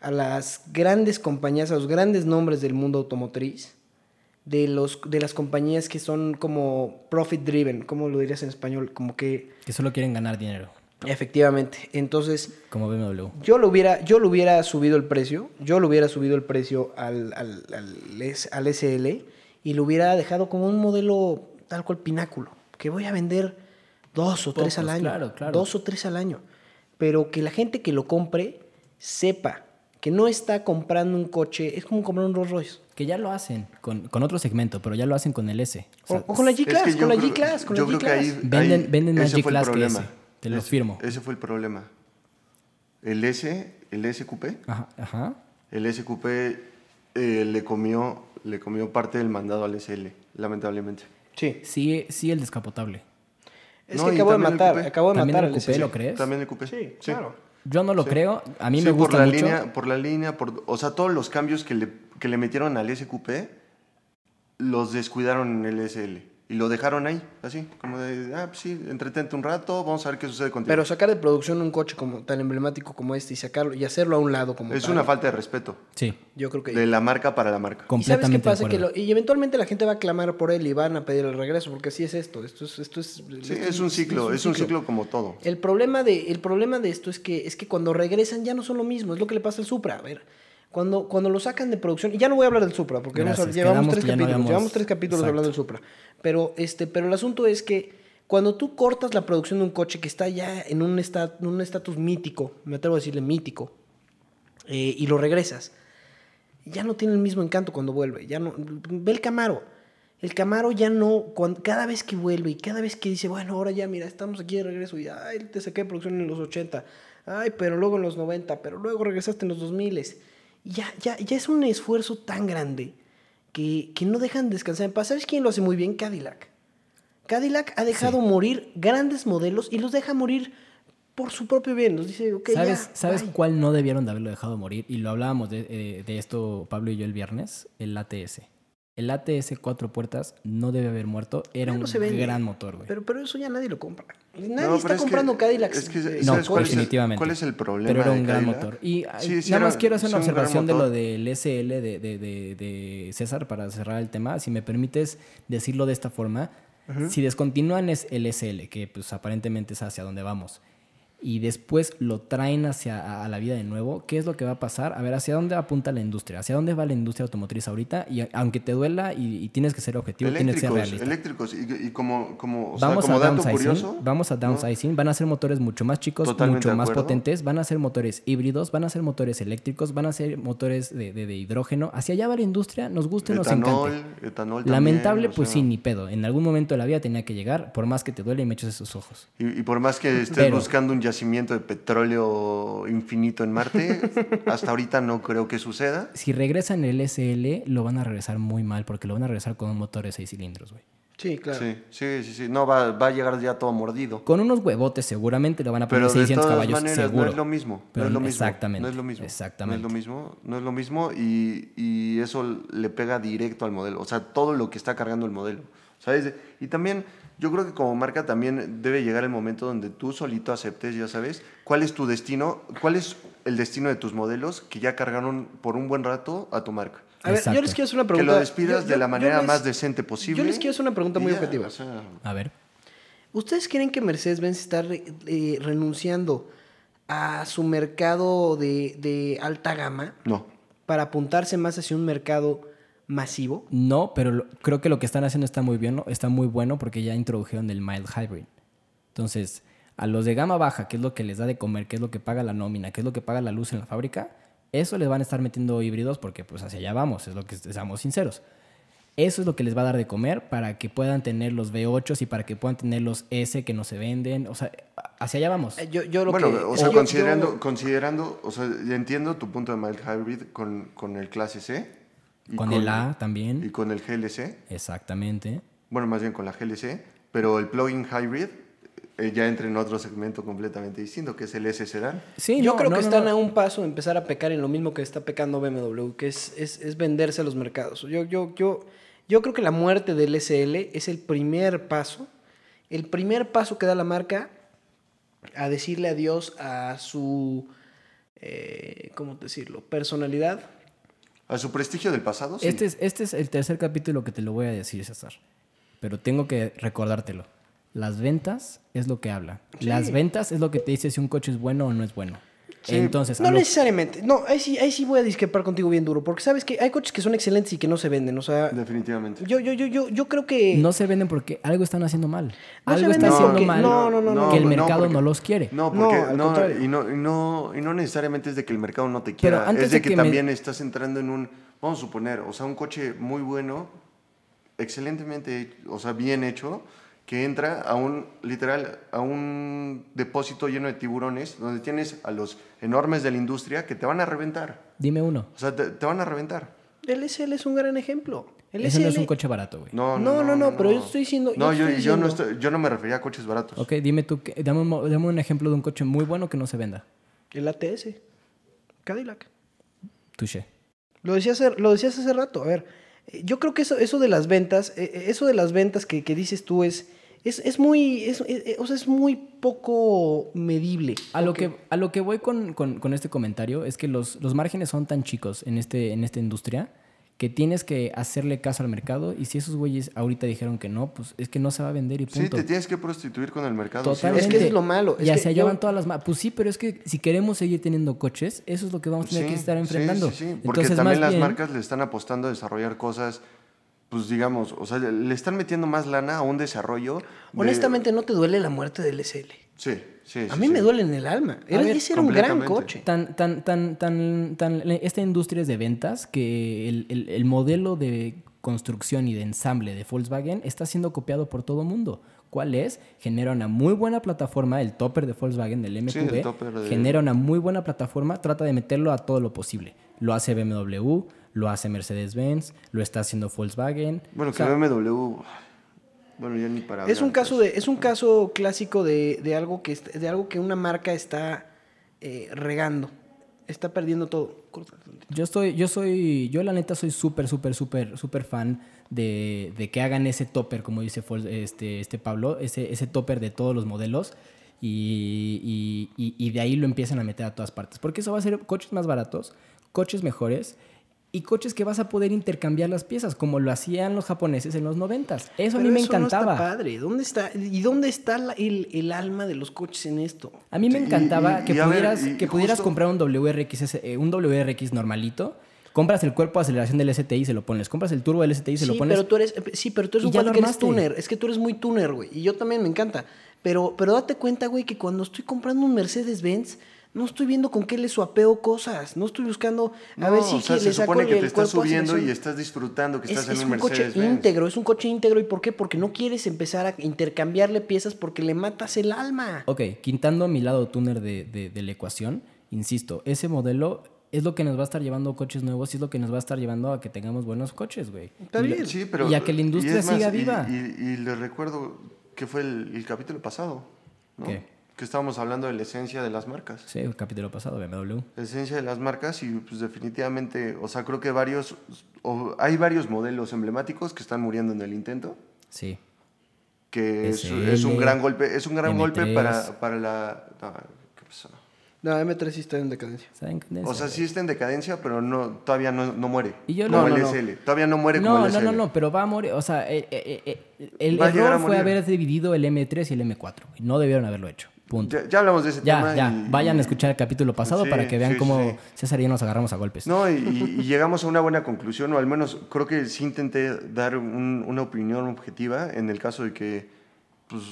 a las grandes compañías, a los grandes nombres del mundo automotriz, de, los, de las compañías que son como profit driven, ¿cómo lo dirías en español? Como que Que solo quieren ganar dinero, efectivamente. Entonces, como BMW. yo lo hubiera, yo lo hubiera subido el precio, yo lo hubiera subido el precio al, al, al, S- al SL y lo hubiera dejado como un modelo tal cual pináculo, que voy a vender dos o tres al año. claro, claro. Dos o tres al año. Pero que la gente que lo compre sepa que no está comprando un coche, es como comprar un Rolls Royce. Que ya lo hacen con, con otro segmento, pero ya lo hacen con el S. O O, sea, o con la Es que G-Class, con la G-Class, con la G-Class. Venden- venden más G-Class que problema. Ese, te lo Ese- firmo. Ese fue el problema. El S, el SQP, Ajá, ajá. el SQP eh, le comió le comió parte del mandado al SL, lamentablemente. Sí. Sí, sí el descapotable. Es No, que acabo de matar, acabo de ¿También matar el al coupé SL. lo crees? También el coupé. Sí, claro. Yo no lo Sí. creo. A mí Sí, me por gusta la mucho. línea, por la línea, por, o sea, todos los cambios que le, que le metieron al SQP los descuidaron en el SL y lo dejaron ahí, así, como de, ah, pues sí, entretente un rato, vamos a ver qué sucede contigo. Pero sacar de producción un coche como tan emblemático como este y sacarlo y hacerlo a un lado como es tal, una falta de respeto Sí, Yo creo que de la marca para la marca. ¿Y sabes qué pasa? Que lo- y eventualmente la gente va a clamar por él y van a pedir el regreso, porque así es esto. Esto es, esto es, Sí, esto es un ciclo, es un ciclo como todo. El problema de, el problema de esto es que, es que cuando regresan ya no son lo mismo, es lo que le pasa al Supra. A ver, cuando, cuando lo sacan de producción, y ya no voy a hablar del Supra, porque llevamos tres no capítulos, habíamos- llevamos tres capítulos Exacto. hablando del Supra. Pero, este, pero el asunto es que cuando tú cortas la producción de un coche que está ya en un estatus mítico, me atrevo a decirle mítico, eh, y lo regresas, ya no tiene el mismo encanto cuando vuelve. Ya no, ve el Camaro. El Camaro ya no, cuan- cada vez que vuelve y cada vez que dice, bueno, ahora ya, mira, estamos aquí de regreso y, ay, te saqué de producción en los 80, ay, pero luego en los 90, pero luego regresaste en los 2000. Ya, ya, ya es un esfuerzo tan grande que, que no dejan descansar en paz. ¿Sabes quién lo hace muy bien? Cadillac. Cadillac ha dejado morir grandes modelos y los deja morir por su propio bien. Nos dice, ok, ¿Sabes, ya, ¿sabes bye". cuál no debieron de haberlo dejado morir? Y lo hablábamos de, eh, de esto Pablo y yo el viernes, el ATS. El ATS cuatro puertas no debe haber muerto. Era no un se gran motor, güey. Pero, pero eso ya nadie lo compra. Nadie No, está es que- comprando Cadillacs. es que, No, ¿sabes cuál es el- definitivamente. ¿Cuál es el problema? Pero era de un gran Cadillac? motor. Y ay, Sí, sí, nada era- más quiero hacer una observación de lo del SL de, de- de- de César para cerrar el tema. Si me permites decirlo de esta forma, si descontinúan es el SL, que pues aparentemente es hacia donde vamos, y después lo traen hacia a, la vida de nuevo, ¿qué es lo que va a pasar? A ver, ¿hacia dónde apunta la industria? ¿Hacia dónde va la industria automotriz ahorita? Y aunque te duela y, y tienes que ser objetivo, tienes que ser realista. eléctricos. Y, y como, como, o sea, Vamos como a dato downsizing, curioso. vamos a downsizing, van a ser motores mucho más chicos, Totalmente mucho más potentes, van a ser motores híbridos, van a ser motores eléctricos, van a ser motores de, de- de hidrógeno. Hacia allá va la industria, nos guste o nos etanol, encante. etanol también, Lamentable, pues sea, sí, ni pedo. En algún momento de la vida tenía que llegar, por más que te duele y me eches esos ojos. Y, y por más que estés Pero- buscando un yacimiento de petróleo infinito en Marte, hasta ahorita no creo que suceda. Si regresan el SL, lo van a regresar muy mal, porque lo van a regresar con un motor de 6 cilindros, güey. Sí, claro. Sí, sí, sí, sí. No, va, va a llegar ya todo mordido. Con unos huevotes seguramente lo van a poner Pero de 600 todas caballos maneras, seguro. no es lo mismo. Pero no es lo mismo. exactamente, No es lo mismo. exactamente. No es lo mismo. No es lo mismo y, y eso le pega directo al modelo. O sea, todo lo que está cargando el modelo. ¿Sabes? Y también, yo creo que como marca también debe llegar el momento donde tú solito aceptes, ya sabes, cuál es tu destino, cuál es el destino de tus modelos que ya cargaron por un buen rato a tu marca. A ver, Exacto. yo les quiero hacer una Que pregunta. lo despidas Yo- de la manera les- más decente posible. Yo les quiero hacer una pregunta muy ya, objetiva. o sea, A ver. ¿Ustedes creen que Mercedes-Benz está re- eh, renunciando a su mercado de, de alta gama no. para apuntarse más hacia un mercado masivo? No, pero lo- creo que lo que están haciendo está muy bien, ¿no? está muy bueno porque ya introdujeron el mild hybrid. Entonces, a los de gama baja, que es lo que les da de comer, que es lo que paga la nómina, que es lo que paga la luz en la fábrica, eso les van a estar metiendo híbridos porque pues hacia allá vamos, es lo que seamos sinceros. Eso es lo que les va a dar de comer para que puedan tener los V8 y para que puedan tener los S que no se venden. O sea, hacia allá vamos. Eh, Yo, yo lo Bueno, que, o es sea, yo- considerando, yo- considerando, o sea, entiendo tu punto de mild hybrid con, con el clase C. y Con el A también. Y con el GLC. Exactamente. Bueno, más bien con la GLC. Pero el plug-in hybrid eh, ya entra en otro segmento completamente distinto, que es el S Sedan. Sí, yo no, creo no, que no, están no. a un paso de empezar a pecar en lo mismo que está pecando BMW, que es, es, es venderse a los mercados. Yo, yo, yo, yo creo que la muerte del SL es el primer paso, el primer paso que da la marca a decirle adiós a su, eh, ¿cómo decirlo?, personalidad. A su prestigio del pasado, sí. Este, es, este es el tercer capítulo que te lo voy a decir, César. Pero tengo que recordártelo. Las ventas es lo que habla. Las ventas es lo que te dice si un coche es bueno o no es bueno. Entonces, No lo- necesariamente, no, ahí sí, ahí sí voy a discrepar contigo bien duro, porque sabes que hay coches que son excelentes y que no se venden, o sea, Definitivamente. yo, yo, yo, yo, yo creo que... no se venden porque algo están haciendo mal. No algo está venden haciendo porque- mal no, no, no, no. que el mercado no, porque- los quiere. No, porque No, al no, contrario. y, no, y, no, y no necesariamente es de que el mercado no te Pero quiera. antes es de de que, que me- también estás entrando en un, vamos a suponer, o sea, un coche muy bueno, excelentemente, o sea, bien hecho, que entra a un, literal, a un depósito lleno de tiburones, donde tienes a los enormes de la industria que te van a reventar. Dime uno. O sea, te, te van a reventar. El SL es un gran ejemplo. El Ese no es SL un coche barato, güey. No, No, no, no, pero yo estoy diciendo- No, yo, estoy yo no, estoy- yo no me refería a coches baratos. Ok, dime tú, que- dame, un, dame un ejemplo de un coche muy bueno que no se venda. El ATS, Cadillac. Touché. Lo decías, hace- lo decías hace rato. A ver, eh, yo creo que eso, eso de las ventas, eh, eh, eso de las ventas que, que dices tú es, es, es muy, es, eh, o sea, es muy poco medible. A lo, que, a lo que voy con, con- con este comentario es que los, los márgenes son tan chicos en, este, en esta industria que tienes que hacerle caso al mercado y si esos güeyes ahorita dijeron que no, pues es que no se va a vender y Sí, punto. te tienes que prostituir con el mercado. sí sí. Totalmente. Es que eso es lo malo, es y que hacia allá yo- van todas las... Pues sí, pero es que si queremos seguir teniendo coches, eso es lo que vamos a tener Sí, que estar sí, enfrentando. Sí, sí, porque Entonces, también las bien- marcas le están apostando a desarrollar cosas, pues digamos, o sea, le están metiendo más lana a un desarrollo. de- Honestamente, ¿no te duele la muerte del SL? Sí, sí. A sí, mí sí. me duele en el alma. Era, ver, ese era un gran coche. Tan, tan, tan, tan, tan, esta industria es de ventas que el, el- el modelo de construcción y de ensamble de Volkswagen está siendo copiado por todo mundo. ¿Cuál es? Genera una muy buena plataforma, el topper de Volkswagen, del Sí, MQB, el topper de- genera una muy buena plataforma, trata de meterlo a todo lo posible. Lo hace BMW, lo hace Mercedes-Benz, lo está haciendo Volkswagen. Bueno, O que sea, BMW. Bueno, ya ni para Es un caso pues. de, es un caso clásico de, de algo que de algo que una marca está eh, regando. Está perdiendo todo. Yo estoy, yo soy, yo la neta soy súper, súper, súper, súper fan de, de que hagan ese topper, como dice este, este Pablo, ese, ese topper de todos los modelos y, y- y- y de ahí lo empiezan a meter a todas partes. Porque eso va a ser coches más baratos, coches mejores y coches que vas a poder intercambiar las piezas, como lo hacían los japoneses en los noventas. Eso a mí me eso no encantaba. está padre. ¿Dónde está, ¿Y dónde está la- el, el alma de los coches en esto? A mí me y- encantaba y- que y a ver, pudieras, que pudieras justo- comprar un WRX, eh, un WRX normalito, compras el cuerpo de aceleración del STI y se lo pones, compras el turbo del STI y se sí, lo pones. pero tú eres, sí, pero tú eres un cuate que eres tuner. Es que tú eres muy tuner, güey. Y yo también me encanta. Pero, pero date cuenta, güey, que cuando estoy comprando un Mercedes-Benz, no estoy viendo con qué le suapeo cosas. No estoy buscando a No, ver si o sea, se le saco supone que el te estás subiendo y estás disfrutando que Es, estás es en un, un coche íntegro, es un coche íntegro. ¿Y por qué? Porque no quieres empezar a intercambiarle piezas porque le matas el alma. Ok, quitando mi lado tuner de, de- de la ecuación, insisto, ese modelo es lo que nos va a estar llevando a coches nuevos y es lo que nos va a estar llevando a que tengamos buenos coches, güey. Está Y- bien. Sí, pero, Y a que la industria más, siga y- viva. Y, y les recuerdo que fue el, el capítulo pasado, ¿no? ¿Qué? Que estábamos hablando de la esencia de las marcas. Sí, el capítulo pasado, BMW. La esencia de las marcas y pues definitivamente, o sea, creo que varios, o hay varios modelos emblemáticos que están muriendo en el intento, Sí. que es, un gran golpe, es un gran M3. golpe para, para la... no, ¿qué pasó? No, M3 sí está en decadencia. O sea, sí está en decadencia, pero no, todavía no, no muere. Y yo como el No, no, no. SL. Todavía no muere como No, el no, SL. no, no, pero va a morir. O sea, eh, eh, eh, el a llegar error a fue haber dividido el M3 y el M4. güey. No debieron haberlo hecho. Punto. Ya, ya hablamos de ese Ya, tema. ya. y- Vayan y- a escuchar el capítulo pasado Sí, para que vean sí, cómo sí. César y yo nos agarramos a golpes. No, y, llegamos a una buena conclusión, o al menos creo que sí intenté dar un- una opinión objetiva en el caso de que, pues,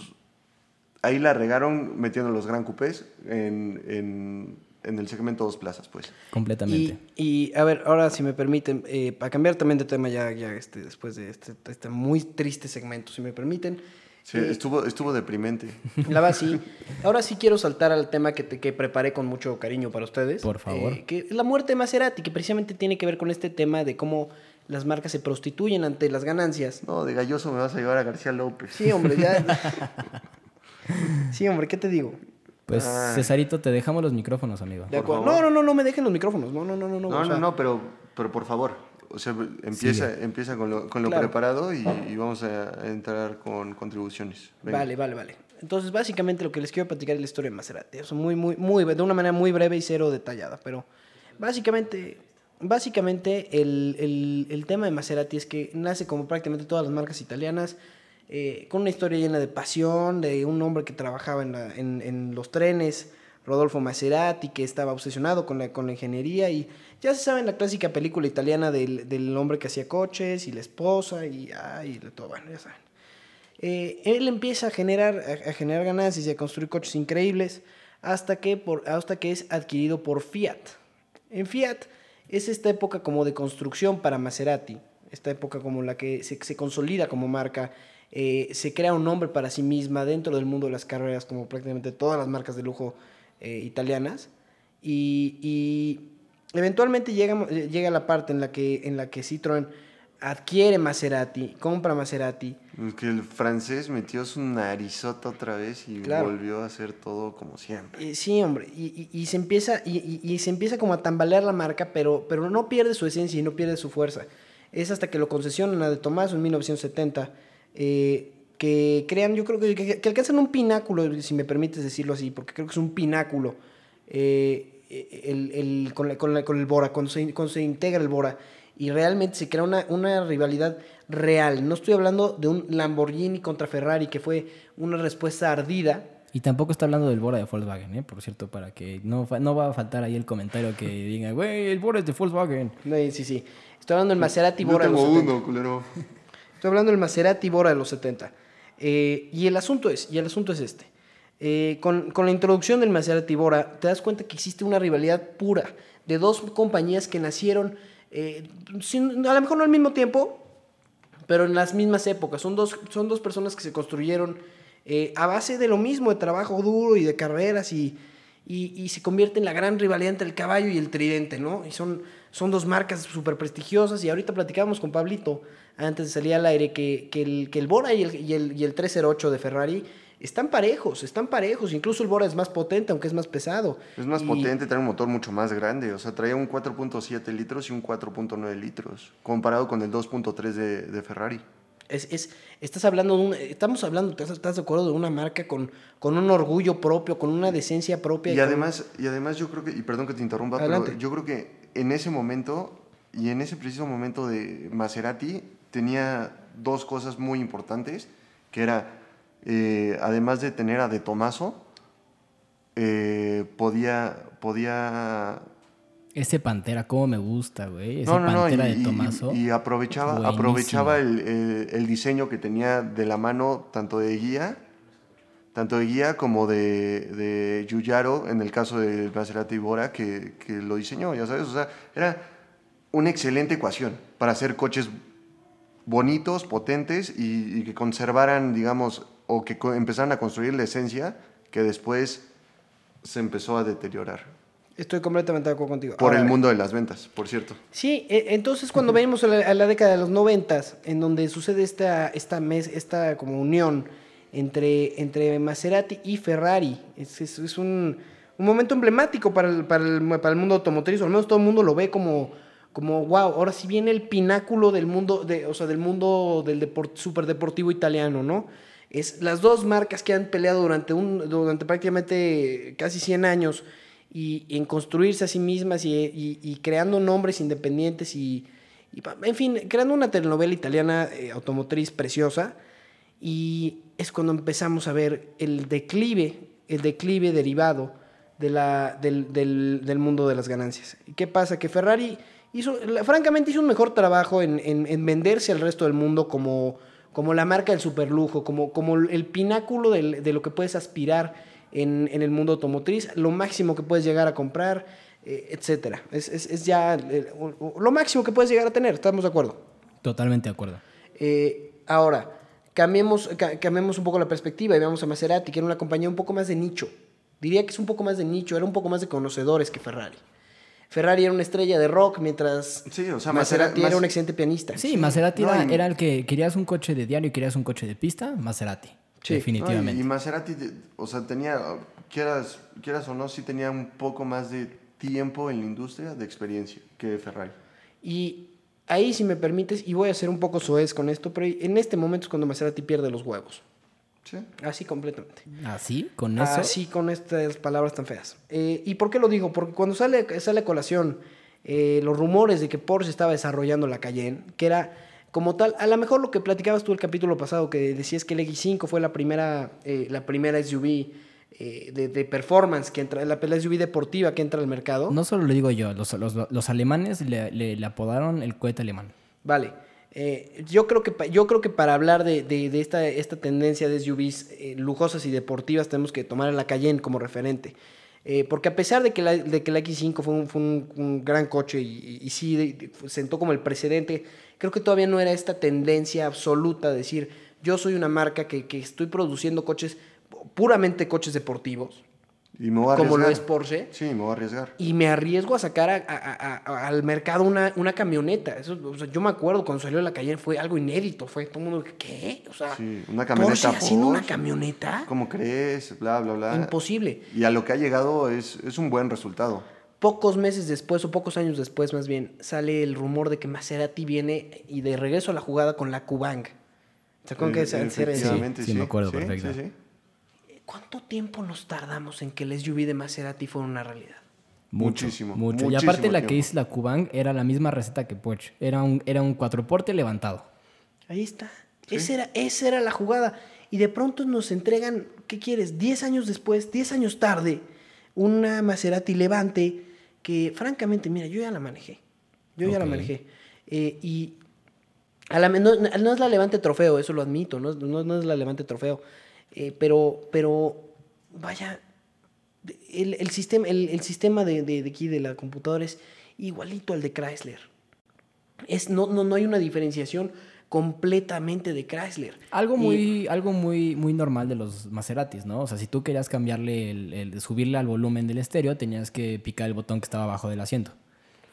ahí la regaron metiendo los gran coupés en, en- en el segmento dos plazas, pues. Completamente. Y, y, a ver, ahora si me permiten, eh, para cambiar también de tema ya, ya este, después de este, este muy triste segmento, si me permiten. Sí, estuvo, estuvo deprimente. La va así. Ahora sí quiero saltar al tema que, te- que preparé con mucho cariño para ustedes. Por favor. Eh, que es la muerte de Maserati, que precisamente tiene que ver con este tema de cómo las marcas se prostituyen ante las ganancias. No, de galloso me vas a llevar a García López. Sí, hombre, ya. sí, hombre, ¿qué te digo? Pues, Ay. Cesarito, te dejamos los micrófonos, amigo. De acuerdo. No, no, no, no me dejen los micrófonos. No, no, no, no. no, No, o sea, no, pero, pero por favor. O sea, empieza, empieza con lo, con lo Claro. preparado y, y vamos a entrar con contribuciones. Venga. Vale, vale, vale. Entonces, básicamente lo que les quiero platicar es la historia de Maserati. O sea, muy, muy, muy, de una manera muy breve y cero detallada. Pero básicamente, básicamente el, el- el tema de Maserati es que nace como prácticamente todas las marcas italianas, eh, con una historia llena de pasión, de un hombre que trabajaba en, la- en- en los trenes, Rodolfo Maserati, que estaba obsesionado con la, con la ingeniería y ya se sabe la clásica película italiana del, del hombre que hacía coches y la esposa y, ay, y todo, bueno, ya saben. Eh, él empieza a generar, a generar ganancias y a construir coches increíbles hasta que, por, hasta que es adquirido por Fiat. En Fiat es esta época como de construcción para Maserati, esta época como la que se, se consolida como marca, eh, se crea un nombre para sí misma dentro del mundo de las carreras como prácticamente todas las marcas de lujo eh, italianas y, y eventualmente llega, eh, llega la parte en la que, en la que Citroën adquiere Maserati, compra Maserati, que el francés metió su narizota otra vez y Claro. volvió a hacer todo como siempre. Eh, sí, hombre, y, y- y se empieza y, se empieza como a tambalear la marca, pero, pero no pierde su esencia y no pierde su fuerza. Es hasta que lo concesionan a De Tomaso en 1970, eh, que crean, yo creo que, que- que alcanzan un pináculo, si me permites decirlo así, porque creo que es un pináculo, eh, el, el- con, la- con la- con el Bora, cuando se, cuando se integra el Bora, y realmente se crea una, una rivalidad real. No estoy hablando de un Lamborghini contra Ferrari, que fue una respuesta ardida, Y tampoco está hablando del Bora de Volkswagen, ¿eh? Por cierto, para que no, no va a faltar ahí el comentario que diga, güey, el Bora es de Volkswagen. No, sí, sí. Estoy hablando del Maserati Yo Bora de los 70. uno, culero. Estoy hablando del Maserati Bora de los 70. Eh, y el asunto es, y el asunto es este. Eh, con, con la introducción del Maserati Bora, te das cuenta que existe una rivalidad pura de dos compañías que nacieron, eh, a lo mejor no al mismo tiempo, pero en las mismas épocas. Son dos, son dos personas que se construyeron a base de lo mismo, de trabajo duro y de carreras y, y, y se convierte en la gran rivalidad entre el caballo y el tridente, ¿no? Y son, son dos marcas súper prestigiosas y ahorita platicábamos con Pablito antes de salir al aire que, que el, que el Bora y el, y, el, y el 308 de Ferrari están parejos, están parejos. Incluso el Bora es más potente, aunque es más pesado. Es más Y- potente, trae un motor mucho más grande. O sea, traía un 4.7 litros y un 4.9 litros, comparado con el 2.3 de, de Ferrari. Es, es- estás hablando de un, estamos hablando, ¿estás, de acuerdo? De una marca con, con un orgullo propio, con una decencia propia. Y además, y además yo creo que, y perdón que te interrumpa, Adelante. pero yo creo que en ese momento y en ese preciso momento de Maserati tenía dos cosas muy importantes, que era, eh, además de tener a De Tomaso, eh, podía, podía Ese Pantera, cómo me gusta, güey. Ese no, no, no, Pantera y, de Tomaso. y aprovechaba, aprovechaba el, el- el diseño que tenía de la mano tanto de guía, tanto de guía como de, de Giugiaro, en el caso de Maserati Bora, que, que lo diseñó, ya sabes, o sea, era una excelente ecuación para hacer coches bonitos, potentes y, y que conservaran, digamos, o que empezaran a construir la esencia que después se empezó a deteriorar. Estoy completamente de acuerdo contigo. Por Ahora, el mundo de las ventas, por cierto. Sí, e- entonces cuando venimos a la, a la década de los noventas, en donde sucede esta, esta, mes, esta como unión entre, entre Maserati y Ferrari, es, es- es un, un momento emblemático para el, para, el, para el mundo automotriz, o al menos todo el mundo lo ve como, como wow, ahora sí viene el pináculo del mundo, de, o sea, del mundo del deport, superdeportivo italiano, ¿no? Es las dos marcas que han peleado durante, un, durante prácticamente casi 100 años y, y en construirse a sí mismas y, y- y creando nombres independientes y, en fin, creando una telenovela italiana eh, automotriz preciosa. Y es cuando empezamos a ver el declive, el declive derivado de la, del, del- del mundo de las ganancias. ¿Y qué pasa? Que Ferrari hizo, francamente hizo un mejor trabajo en, en- en venderse al resto del mundo como, como la marca del superlujo, como, como el pináculo del- de lo que puedes aspirar en, en el mundo automotriz, lo máximo que puedes llegar a comprar, eh, etcétera. Es, es- es ya eh, lo máximo que puedes llegar a tener, ¿estamos de acuerdo? Totalmente de acuerdo. Eh, ahora, cambiemos, ca- cambiemos un poco la perspectiva y veamos a Maserati, que era una compañía un poco más de nicho. Diría que es un poco más de nicho, era un poco más de conocedores que Ferrari. Ferrari era una estrella de rock, mientras Sí, o sea, Maserati Masera- era un excelente pianista. Sí, Maserati no, era, y- era el que querías un coche de diario y querías un coche de pista, Maserati. Sí. definitivamente. No, y, y Maserati, o sea, tenía, quieras, quieras o no, sí tenía un poco más de tiempo en la industria, de experiencia, que Ferrari. Y ahí, si me permites, y voy a ser un poco soez con esto, pero en este momento es cuando Maserati pierde los huevos. Sí. Así completamente. Así, con eso. Así con estas palabras tan feas. Eh, ¿Y por qué lo digo? Porque cuando sale, sale a colación eh, los rumores de que Porsche estaba desarrollando la Cayenne, que era como tal, a lo mejor lo que platicabas tú el capítulo pasado, que decías que el X5 fue la primera, eh, la primera SUV eh, de, de performance, que entra, la, la SUV deportiva que entra al mercado. No solo lo digo yo, los, los- los alemanes le, le- le apodaron el cohete alemán. Vale. Eh, yo, creo que, yo creo que para hablar de, de- de esta, esta tendencia de SUVs eh, lujosas y deportivas tenemos que tomar a la Cayenne como referente. Porque a pesar de que la, de que la X5 fue un, fue un- un gran coche y, y- y sí sentó como el precedente, creo que todavía no era esta tendencia absoluta de decir yo soy una marca que, que estoy produciendo coches, puramente coches deportivos, Y me voy a como lo es Porsche. Sí, me voy a arriesgar. Y me arriesgo a sacar a- a- a- al mercado una, una camioneta. Eso, o sea, yo me acuerdo cuando salió la Cayenne fue algo inédito. Fue todo el mundo, ¿qué? O sea, Sí, una camioneta Porsche haciendo una camioneta. ¿Cómo crees? Bla, bla, bla. Imposible. Y a lo que ha llegado es, es un buen resultado. Pocos meses después, o pocos años después más bien, sale el rumor de que Maserati viene y de regreso a la jugada con la Kubang. ¿Se acuerdan que Eh, esa- esa era- efectivamente, Sí, sí, me acuerdo sí, perfecto. sí, sí. ¿Cuánto tiempo nos tardamos en que el SUV de Maserati fuera una realidad? Mucho, Muchísimo, Mucho. Y muchísimo aparte la que hizo la Kubang era la misma receta que Porsche. Era un, era un cuatroporte levantado. Ahí está. Esa, era, esa era la jugada. Y de pronto nos entregan, ¿qué quieres? 10 años después, 10 años tarde, una Maserati Levante que francamente, mira, yo ya la manejé. Yo ya la manejé. Eh, y a la, no, no es la Levante Trofeo, eso lo admito, no, es- no- no es la Levante Trofeo. Eh, pero, pero, vaya, el, el sistema, el, el sistema de, de- de aquí de la computadora es igualito al de Chrysler. Es, no, no, no hay una diferenciación completamente de Chrysler. Algo Y- muy, algo muy, muy normal de los Maseratis, ¿no? O sea, si tú querías cambiarle, el, el- subirle al volumen del estéreo, tenías que picar el botón que estaba abajo del asiento.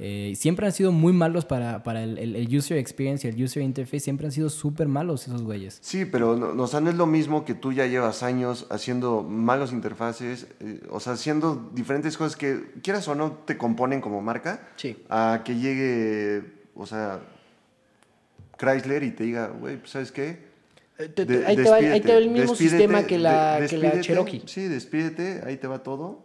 Eh, siempre han sido muy malos para, para el, el- el user experience y el user interface. Siempre han sido súper malos esos güeyes. Sí, pero no, no, o sea, no es lo mismo que tú ya llevas años haciendo malos interfaces, eh, o sea, haciendo diferentes cosas que, quieras o no, te componen como marca, Sí. a que llegue, o sea, Chrysler y te diga, güey, pues, ¿sabes qué? Eh, De- ahí, te va, ahí te va el mismo sistema que la, que la Cherokee. Sí, despídete, ahí te va todo.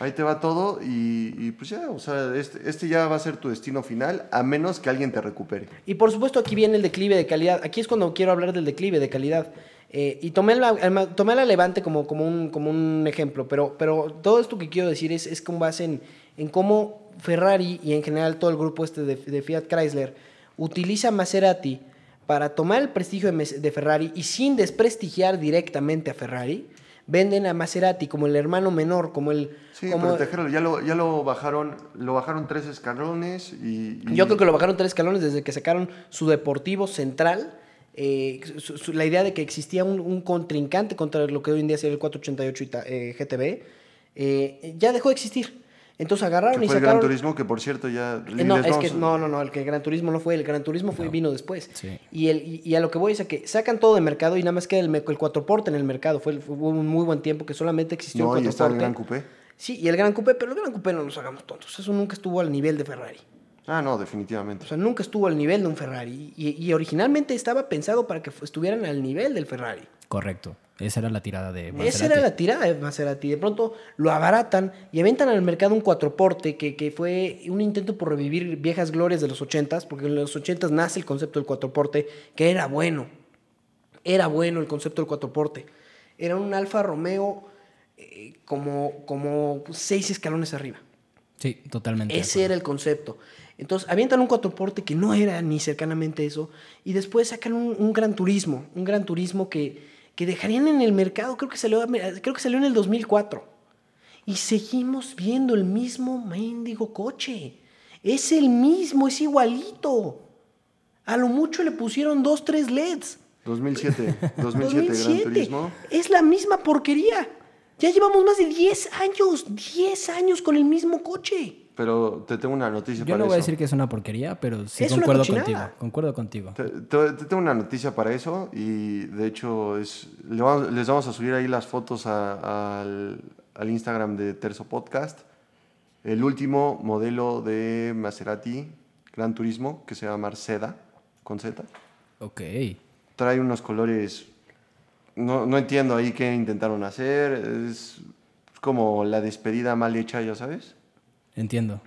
Ahí te va todo y, pues ya, o sea, este, este ya va a ser tu destino final, a menos que alguien te recupere. Y por supuesto aquí viene el declive de calidad. Aquí es cuando quiero hablar del declive de calidad. Eh, y tomé la, tomé la Levante como, como, un, como un ejemplo, pero, pero todo esto que quiero decir es, es con base en, en cómo Ferrari y en general todo el grupo este de, Fiat Chrysler utiliza Maserati para tomar el prestigio de Ferrari y sin desprestigiar directamente a Ferrari, venden a Maserati como el hermano menor, como el... Sí, como, protegerlo, ya lo, ya lo bajaron, lo bajaron tres escalones y... y- Yo creo que lo bajaron tres escalones desde que sacaron su deportivo central. eh, su- su- la idea de que existía un, un contrincante contra lo que hoy en día sería el 488 Ita- eh, GTB eh, ya dejó de existir. Entonces agarraron que y fue el Gran sacaron. Turismo, que por cierto ya... Eh, No, es que no, no, no, el que el Gran Turismo no fue, el Gran Turismo fue, vino después. Sí. Y, el, y, y a lo que voy es a que sacan todo de mercado y nada más queda el, el cuatro porte en el mercado. Fue, el- fue un muy buen tiempo que solamente existió No, el y cuatro está el porte. Gran Coupé. Sí, y el Gran Coupé, pero el Gran Coupé no nos hagamos tontos. Eso nunca estuvo al nivel de Ferrari. Ah, no, definitivamente. O sea, nunca estuvo al nivel de un Ferrari. Y, y originalmente estaba pensado para que estuvieran al nivel del Ferrari. Correcto. Esa era la tirada de Esa Maserati. era la tirada de Maserati. De pronto lo abaratan y aventan al mercado un cuatroporte que, que fue un intento por revivir viejas glorias de los ochentas, porque en los ochentas nace el concepto del cuatroporte, que era bueno. Era bueno el concepto del cuatroporte. Era un Alfa Romeo eh, como, como seis escalones arriba. Sí, totalmente. Ese era el concepto. Entonces, avientan un cuatroporte que no era ni cercanamente eso, y después sacan un, un gran turismo, un gran turismo que, que dejarían en el mercado, creo que, salió, creo que salió en el 2004. Y seguimos viendo el mismo mendigo coche. Es el mismo, es igualito. A lo mucho le pusieron dos, tres LEDs. 2007, 2007, Gran Turismo. Es la misma porquería. Ya llevamos más de 10 años, 10 años con el mismo coche. Pero te tengo una noticia Yo para no voy a eso. decir que es una porquería, pero sí concuerdo contigo. Concuerdo contigo. Te, te- te tengo una noticia para eso y de hecho es, le vamos- les vamos a subir ahí las fotos a- al, al Instagram de Terzo Podcast. El último modelo de Maserati Gran Turismo que se llama Marceda con Z. Ok. Trae unos colores, no, no entiendo ahí qué intentaron hacer. Es como la despedida mal hecha, ya sabes. Entiendo.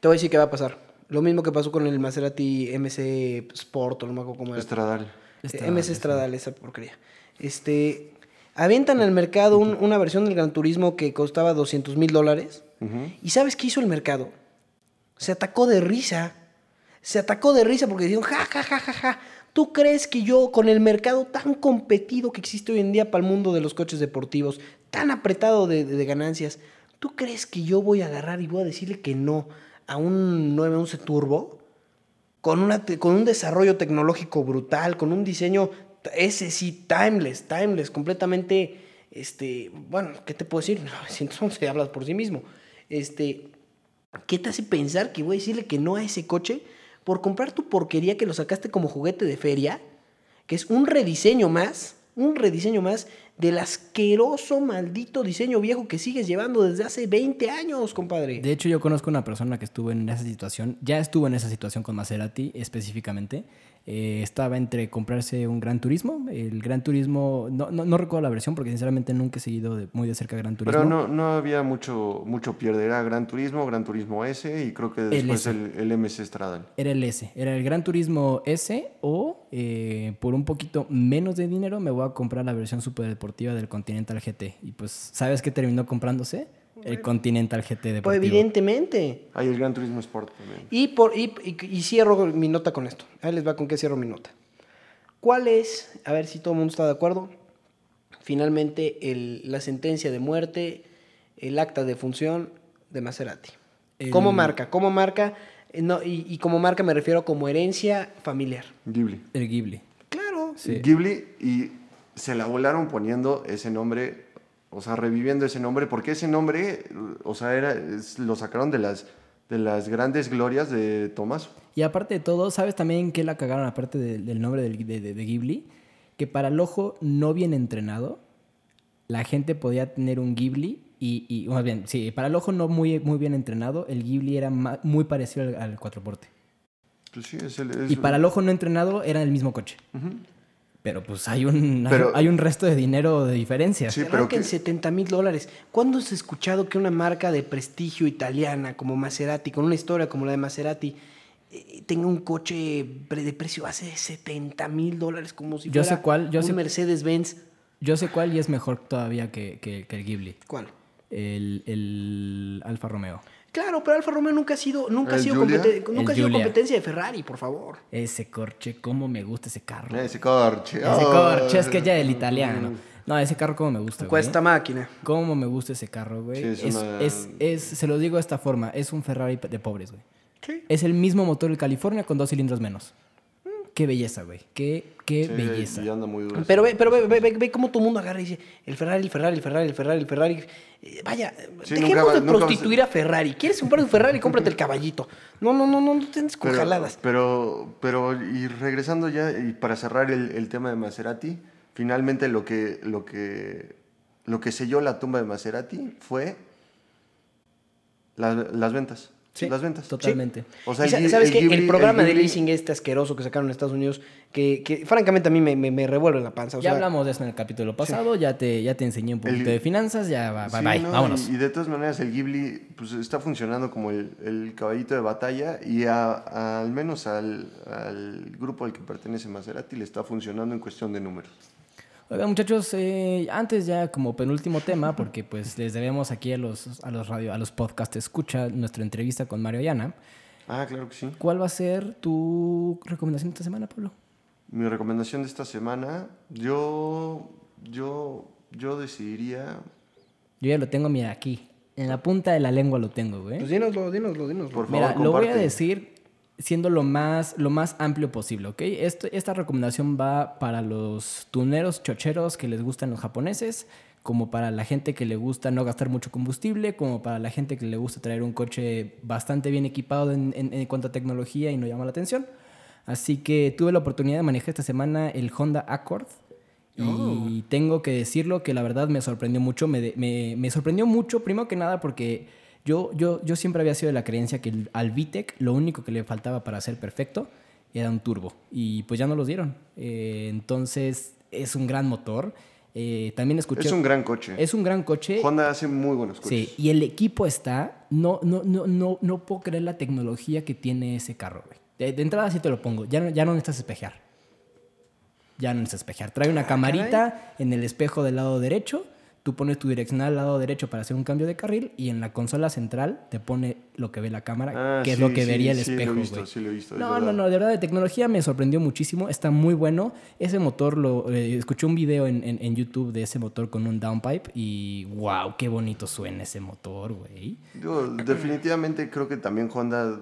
Te voy a decir qué va a pasar. Lo mismo que pasó con el Maserati MC Sport, o no me acuerdo cómo era. Estradal. Estradal, MC Stradale, esa porquería. Este, avientan al mercado un- una versión del Gran Turismo que costaba 200 mil dólares. ¿Y sabes qué hizo el mercado? Se atacó de risa. Se atacó de risa porque dijeron, ja, ja, ja, ja, ja. ¿Tú crees que yo, con el mercado tan competido que existe hoy en día para el mundo de los coches deportivos, tan apretado de, de- de ganancias, ¿tú crees que yo voy a agarrar y voy a decirle que no a un 911 Turbo? Con, una, con un desarrollo tecnológico brutal, con un diseño, ese sí, timeless, timeless, completamente, este, bueno, ¿qué te puedo decir? 911 hablas por sí mismo. Este, ¿qué te hace pensar que voy a decirle que no a ese coche por comprar tu porquería que lo sacaste como juguete de feria? Que es un rediseño más, un rediseño más del asqueroso, maldito diseño viejo que sigues llevando desde hace 20 años, compadre. De hecho, yo conozco una persona que estuvo en esa situación, ya estuvo en esa situación con Maserati específicamente. Eh, estaba entre comprarse un Gran Turismo. El Gran Turismo, no, no, no recuerdo la versión porque sinceramente nunca he seguido de- muy de cerca Gran Turismo. Pero no, no había mucho, mucho pierde. Era Gran Turismo, Gran Turismo S y creo que después S. el, el MC Stradal. Era el S, era el Gran Turismo S o eh, por un poquito menos de dinero me voy a comprar la versión superdeportiva del Continental GT. Y pues, ¿sabes qué terminó comprándose? El Continental GT deportivo. Pues evidentemente. Hay el Gran Turismo Sport también. Y, por, y, y- y cierro mi nota con esto. Ahí les va con qué cierro mi nota. ¿Cuál es, a ver si todo el mundo está de acuerdo, finalmente el- la sentencia de muerte, el acta de función de Maserati? El- ¿Cómo marca? ¿Cómo marca Eh, No, y, y como marca me refiero como herencia familiar. Ghibli. El Ghibli. Claro. Sí. Ghibli y se la volaron poniendo ese nombre, o sea, reviviendo ese nombre, porque ese nombre, o sea, era, es- lo sacaron de las, de las grandes glorias de Tomás. Y aparte de todo, ¿sabes también qué la cagaron aparte de- del nombre de, de- de Ghibli? Que para el ojo no bien entrenado, la gente podía tener un Ghibli y, y más bien, sí, para el ojo no muy, muy bien entrenado, el Ghibli era muy parecido al, al cuatroporte. Pues sí, es el- es- Y para el ojo no entrenado era el mismo coche. Ujú. Pero pues hay un, hay- Pero- hay, un resto de dinero de diferencia. Sí, pero que- 70 mil dólares. ¿Cuándo has escuchado que una marca de prestigio italiana como Maserati, con una historia como la de Maserati, eh, tenga un coche de precio base de 70 mil dólares como si Yo fuera sé cuál, yo un sé- Mercedes-Benz? Yo sé cuál y es mejor todavía que, que- que el Ghibli. ¿Cuál? El, el Alfa Romeo. Claro, pero Alfa Romeo nunca ha sido, nunca ha ¿El sido, competen- nunca ha sido competencia de Ferrari, por favor. Ese corche, cómo me gusta ese carro. Ese corche. Ese oh. corche, es que ya el italiano. No, ese carro cómo me gusta, güey. Cuesta máquina. Cómo me gusta ese carro, güey. Sí, es es, una- es- es- se lo digo de esta forma, es un Ferrari de pobres, güey. Sí. Es el mismo motor del California con dos cilindros menos. Qué belleza, güey. Qué, qué Sí, belleza. Y anda muy duro. Pero ve, pero ve, ve, ve, ve cómo todo el mundo agarra y dice, el Ferrari, el Ferrari, el Ferrari, el Ferrari, el Ferrari. Eh, vaya, Sí, dejemos nunca de nunca va a prostituir a Ferrari. ¿Quieres comprar un Ferrari? Cómprate el caballito. No, no, no, no, no te andes con Pero, jaladas. pero, pero, y regresando ya, y para cerrar el, el tema de Maserati, finalmente lo que, lo que, lo que selló la tumba de Maserati fue la- las ventas. Sí, las ventas. Totalmente. O sea, el ¿Sabes el qué? El Ghibli- programa de leasing este asqueroso que sacaron en Estados Unidos, que, que francamente a mí me, me, me revuelve la panza. O ya sea, hablamos de eso en el capítulo pasado, ya, te, ya te enseñé un poquito El- de finanzas, ya va, bye, Sí, bye, no, vámonos. Y, y de todas maneras, el Ghibli pues, está funcionando como el, el caballito de batalla y a- a- al menos al, al grupo al que pertenece Maserati le está funcionando en cuestión de números. Oigan, muchachos, eh, antes ya como penúltimo tema, porque pues les debemos aquí a los, a los radio, a los podcast escucha nuestra entrevista con Mario Ayana. Ah, claro que sí. ¿Cuál va a ser tu recomendación esta semana, Pablo? Mi recomendación de esta semana, yo, yo, yo decidiría, Yo ya lo tengo, mira, aquí. En la punta de la lengua lo tengo, güey. Pues dínoslo, dínoslo, dínoslo. por favor, Mira, lo voy a comparte. decir siendo lo más, lo más amplio posible, ¿ok? Esto, esta recomendación va para los tuneros chocheros que les gustan los japoneses, como para la gente que le gusta no gastar mucho combustible, como para la gente que le gusta traer un coche bastante bien equipado en, en- en cuanto a tecnología y no llama la atención. Así que tuve la oportunidad de manejar esta semana el Honda Accord. Y tengo que decirlo que la verdad me sorprendió mucho. Me, me- me sorprendió mucho, primero que nada, porque yo, yo, yo siempre había sido de la creencia que el- al VTEC lo único que le faltaba para ser perfecto era un turbo. Y pues ya no los dieron. Eh, entonces es un gran motor. Eh, también escuché. Es un gran coche. es un gran coche. Honda hace muy buenos coches. Sí, y el equipo está. No, no, no, no, no puedo creer la tecnología que tiene ese carro, güey. De, de entrada sí te lo pongo. Ya no, ya no necesitas espejear. Ya no necesitas espejear. Trae una camarita en el espejo del lado derecho. Tú pones tu direccional al lado derecho para hacer un cambio de carril. Y en la consola central te pone lo que ve la cámara, Ah, que es lo que sí, vería el sí lo he espejo, visto, güey. sí lo he visto, no, no, no. De verdad, de tecnología me sorprendió muchísimo. Está muy bueno. Ese motor, lo eh, escuché un video en, en- en YouTube de ese motor con un downpipe. Y wow, qué bonito suena ese motor, güey. Definitivamente creo que también Honda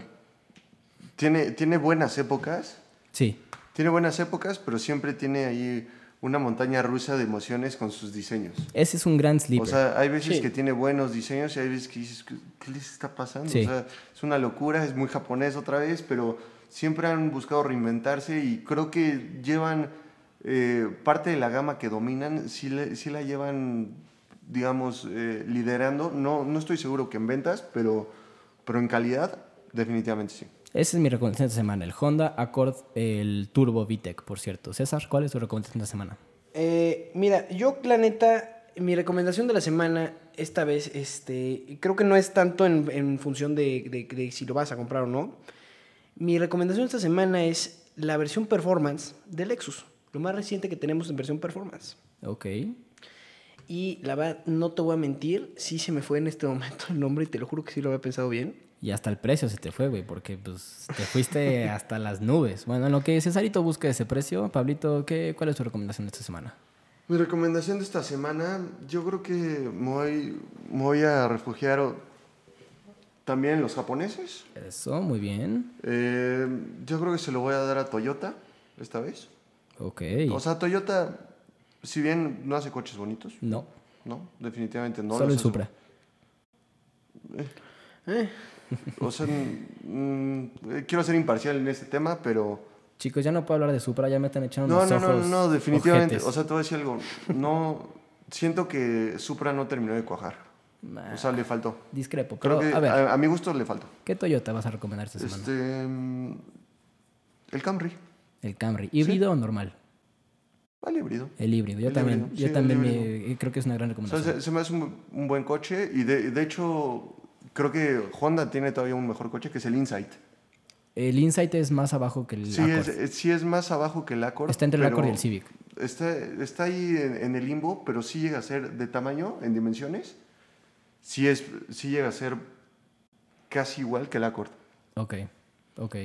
tiene, tiene buenas épocas. Sí. Tiene buenas épocas, pero siempre tiene ahí una montaña rusa de emociones con sus diseños. Ese es un gran sleeper. O sea, hay veces Sí. que tiene buenos diseños y hay veces que dices, ¿qué, les está pasando? Sí. O sea, es una locura, es muy japonés otra vez, pero siempre han buscado reinventarse y creo que llevan eh, parte de la gama que dominan, sí, le- sí la llevan, digamos, eh, liderando. No, no estoy seguro que en ventas, pero, pero en calidad, definitivamente sí. Esa es mi recomendación esta semana. El Honda Accord, el Turbo VTEC, por cierto. César, ¿cuál es tu recomendación esta semana? Eh, mira, yo, la neta, mi recomendación de la semana, esta vez, este, creo que no es tanto en, en función de, de- de si lo vas a comprar o no. Mi recomendación esta semana es la versión performance del Lexus, lo más reciente que tenemos en versión performance. Ok. Y la verdad, no te voy a mentir, sí se me fue en este momento el nombre y te lo juro que sí lo había pensado bien. Y hasta el precio se te fue, güey, porque pues te fuiste hasta las nubes. Bueno, en lo que Cesarito busca ese precio, Pablito, ¿qué, ¿cuál es tu recomendación de esta semana? Mi recomendación de esta semana, yo creo que me voy, me voy a refugiar También los japoneses. Eso, muy bien. Eh, yo creo que se lo voy a dar a Toyota esta vez. Ok. O sea, Toyota, si bien no hace coches bonitos, no, no, definitivamente no. solo los el hace- Supra. O sea, mm, eh, quiero ser imparcial en este tema, pero... Chicos, ya no puedo hablar de Supra, ya me están echando No, unos no, no, ojos no, definitivamente. O sea, te voy a decir algo. No, siento que Supra no terminó de cuajar. Nah, O sea, le faltó. discrepo. Creo Pero, que a ver, a, a mi gusto le faltó. ¿qué Toyota vas a recomendar esta semana? Este, mm, el Camry. El Camry. ¿Híbrido o normal? Vale, híbrido. El híbrido. Yo El también, híbrido, yo sí, el también me- híbrido. creo que es una gran O sea, recomendación. se, se me hace un, un buen coche y de, de hecho creo que Honda tiene todavía un mejor coche que es el Insight. El Insight es más abajo que el Sí Accord. es, es- sí es más abajo que el Accord. Está entre el Accord y el Civic. Está, está ahí en, en el limbo, pero sí llega a ser de tamaño, en dimensiones. Sí, es, sí llega a ser casi igual que el Accord. Ok, ok.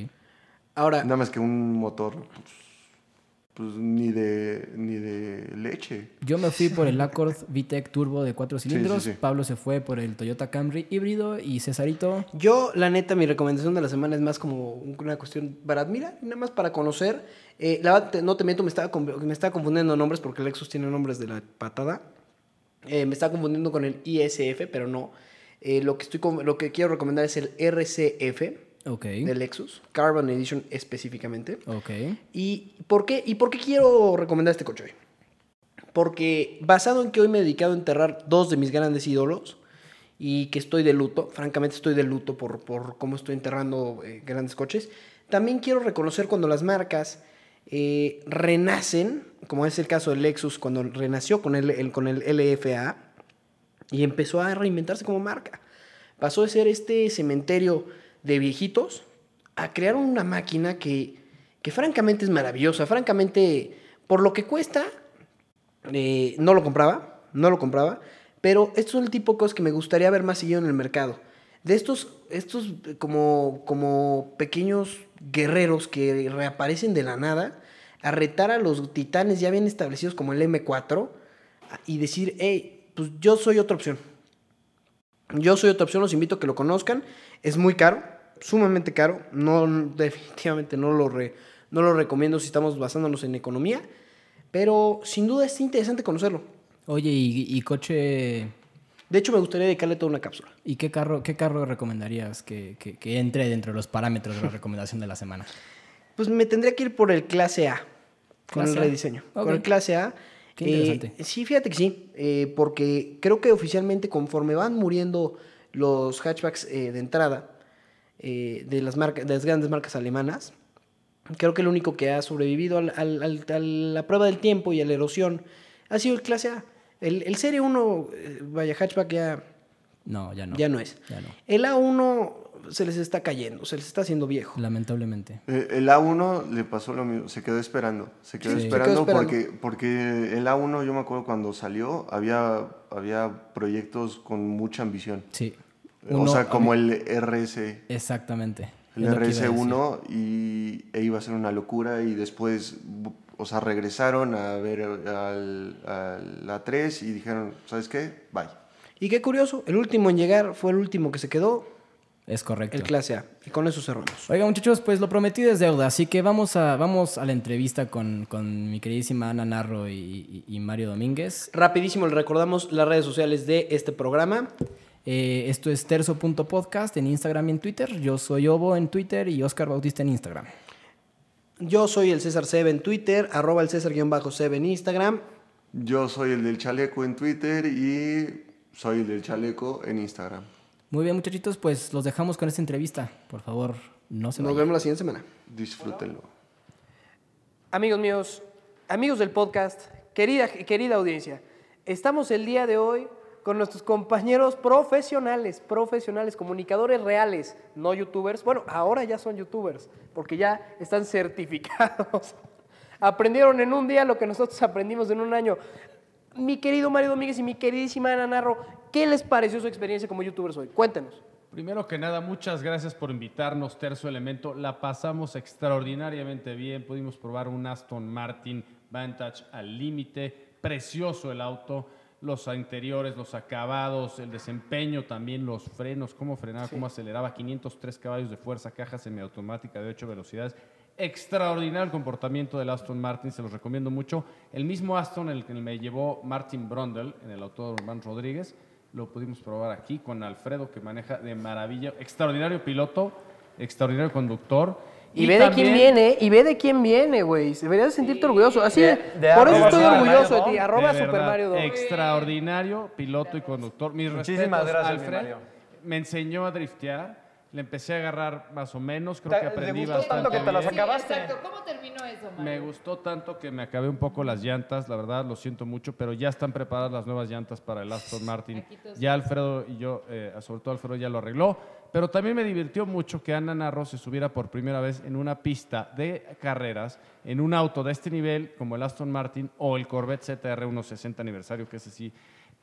Ahora, Nada más que un motor, pues, pues, ni, de, ni de leche. Yo me fui por el Accord VTEC Turbo de cuatro sí, cilindros. sí. Pablo se fue por el Toyota Camry híbrido. Y Cesarito, yo, la neta, mi recomendación de la semana es más como una cuestión para admirar, nada más para conocer. Eh, la verdad, no te miento, me estaba, me estaba confundiendo nombres porque el Lexus tiene nombres de la patada. Eh, me estaba confundiendo con el ISF, pero no. Eh, lo, que estoy, lo que quiero recomendar es el RCF ok. de Lexus, Carbon Edition específicamente. ¿Y por qué, y por qué quiero recomendar este coche hoy? Porque basado en que hoy me he dedicado a enterrar dos de mis grandes ídolos y que estoy de luto, francamente estoy de luto por, por cómo estoy enterrando eh, grandes coches, también quiero reconocer cuando las marcas eh, renacen, como es el caso del Lexus cuando renació con el, el- con el LFA y empezó a reinventarse como marca. Pasó de ser este cementerio de viejitos a crear una máquina que, que francamente es maravillosa. Francamente, por lo que cuesta, eh, no lo compraba, no lo compraba, pero estos son el tipo de cosas que me gustaría ver más seguido en el mercado. De estos, estos eh, como, como pequeños guerreros que reaparecen de la nada a retar a los titanes ya bien establecidos como el M4 y decir, hey, pues yo soy otra opción. Yo soy otra opción, los invito a que lo conozcan. Es muy caro, sumamente caro. No, definitivamente no lo, re- no lo recomiendo si estamos basándonos en economía. Pero sin duda es interesante conocerlo. Oye, ¿y, y coche? De hecho, me gustaría dedicarle toda una cápsula. ¿Y qué carro, qué carro recomendarías que, que- que entre dentro de los parámetros de la recomendación de la semana? Pues me tendría que ir por el clase A. Con Clase el A. rediseño. Con el clase A. Qué Eh, interesante. sí, fíjate que sí. eh, porque creo que oficialmente conforme van muriendo los hatchbacks eh, de entrada eh, de, las marcas, de las grandes marcas alemanas, creo que el único que ha sobrevivido al- al- al- a la prueba del tiempo y a la erosión ha sido el clase A. El, el Serie 1, eh, vaya, hatchback ya, No, ya no. ya no es. Ya no. El A1 se les está cayendo, se les está haciendo viejo. Lamentablemente. Eh, El A1 le pasó lo mismo, se quedó esperando. Se quedó Sí. Se esperando, quedó esperando. Porque, porque el A1, yo me acuerdo cuando salió, había, había proyectos con mucha ambición. Sí. o sea, como el RS, Exactamente. el Es lo que iba a decir. RS1 y e iba a ser una locura y después, o sea, regresaron a ver al, al A3 y dijeron, ¿sabes qué? Bye. Y qué curioso, el último en llegar fue el último que se quedó, Es correcto. el clase A. Y con eso cerramos. Oiga, muchachos, pues lo prometido es deuda, así que vamos a, vamos a la entrevista con, con mi queridísima Ana Narro y, y- y Mario Domínguez. Rapidísimo, le recordamos las redes sociales de este programa. Eh, esto es terzo.podcast en Instagram y en Twitter. Yo soy Obo en Twitter y Oscar Bautista en Instagram. Yo soy el César Seb en Twitter, arroba el César-Seb en Instagram. Yo soy el del chaleco en Twitter y soy el del chaleco en Instagram. Muy bien, muchachitos, pues los dejamos con esta entrevista. Por favor, no se Nos vayan. vemos la siguiente semana. Disfrútenlo. Amigos míos, amigos del podcast, querida, querida audiencia, estamos el día de hoy con nuestros compañeros profesionales, profesionales, comunicadores reales, no youtubers. Bueno, ahora ya son youtubers, porque ya están certificados. Aprendieron en un día lo que nosotros aprendimos en un año. Mi querido Mario Domínguez y mi queridísima Ana Narro, ¿qué les pareció su experiencia como youtubers hoy? Cuéntenos. Primero que nada, muchas gracias por invitarnos, Terzo Elemento. La pasamos extraordinariamente bien. Pudimos probar un Aston Martin Vantage al límite. Precioso el auto. los interiores, los acabados, el desempeño también, los frenos, cómo frenaba, cómo aceleraba, 503 caballos de fuerza, caja semiautomática de 8 velocidades. Extraordinario el comportamiento del Aston Martin, se los recomiendo mucho. El mismo Aston, el que me llevó Martin Brundle en el Autódromo Rodríguez, lo pudimos probar aquí con Alfredo, que maneja de maravilla. Extraordinario piloto, extraordinario conductor. Y, ve de quién viene, y ve de quién viene, güey. Deberías sentirte orgulloso. Así, De- por de eso arroba estoy orgulloso de ti. Arroba De Super verdad, Mario Dom. Extraordinario piloto y conductor. Mis Muchísimas respetos, gracias, mi Alfred. Mario. Me enseñó a driftear. Le empecé a agarrar más o menos. Creo ¿Te- que aprendí gustó bastante tanto que te la bien. Sí, acabaste? exacto. ¿Cómo terminó eso, Mario? Me gustó tanto que me acabé un poco las llantas, la verdad lo siento mucho, pero ya están preparadas las nuevas llantas para el Aston Martin. Ya Alfredo y yo, eh, sobre todo Alfredo ya lo arregló, pero también me divirtió mucho que Ana Narro se subiera por primera vez en una pista de carreras, en un auto de este nivel como el Aston Martin o el Corvette ZR 160 aniversario, que es así.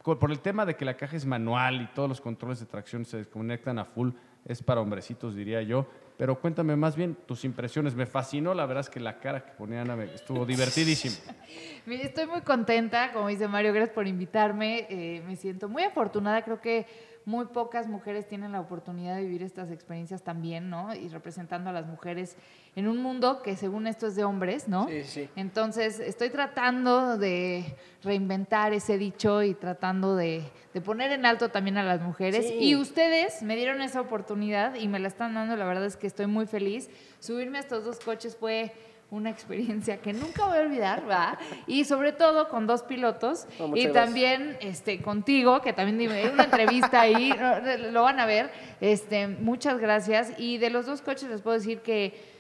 Por el tema de que la caja es manual y todos los controles de tracción se desconectan a full, es para hombrecitos, diría yo. Pero cuéntame más bien tus impresiones. Me fascinó, la verdad es que la cara que ponía Ana estuvo divertidísima. Estoy muy contenta, como dice Mario, gracias por invitarme. Eh, me siento muy afortunada, creo que muy pocas mujeres tienen la oportunidad de vivir estas experiencias también, ¿no? Y representando a las mujeres en un mundo que según esto es de hombres, ¿no? Sí, sí. Entonces, estoy tratando de reinventar ese dicho y tratando de, de poner en alto también a las mujeres. Sí. Y ustedes me dieron esa oportunidad y me la están dando. La verdad es que estoy muy feliz. Subirme a estos dos coches fue una experiencia que nunca voy a olvidar, ¿verdad? Y sobre todo con dos pilotos No, y gracias. también este contigo, que también di una entrevista ahí, lo van a ver. Este, muchas gracias. Y de los dos coches les puedo decir que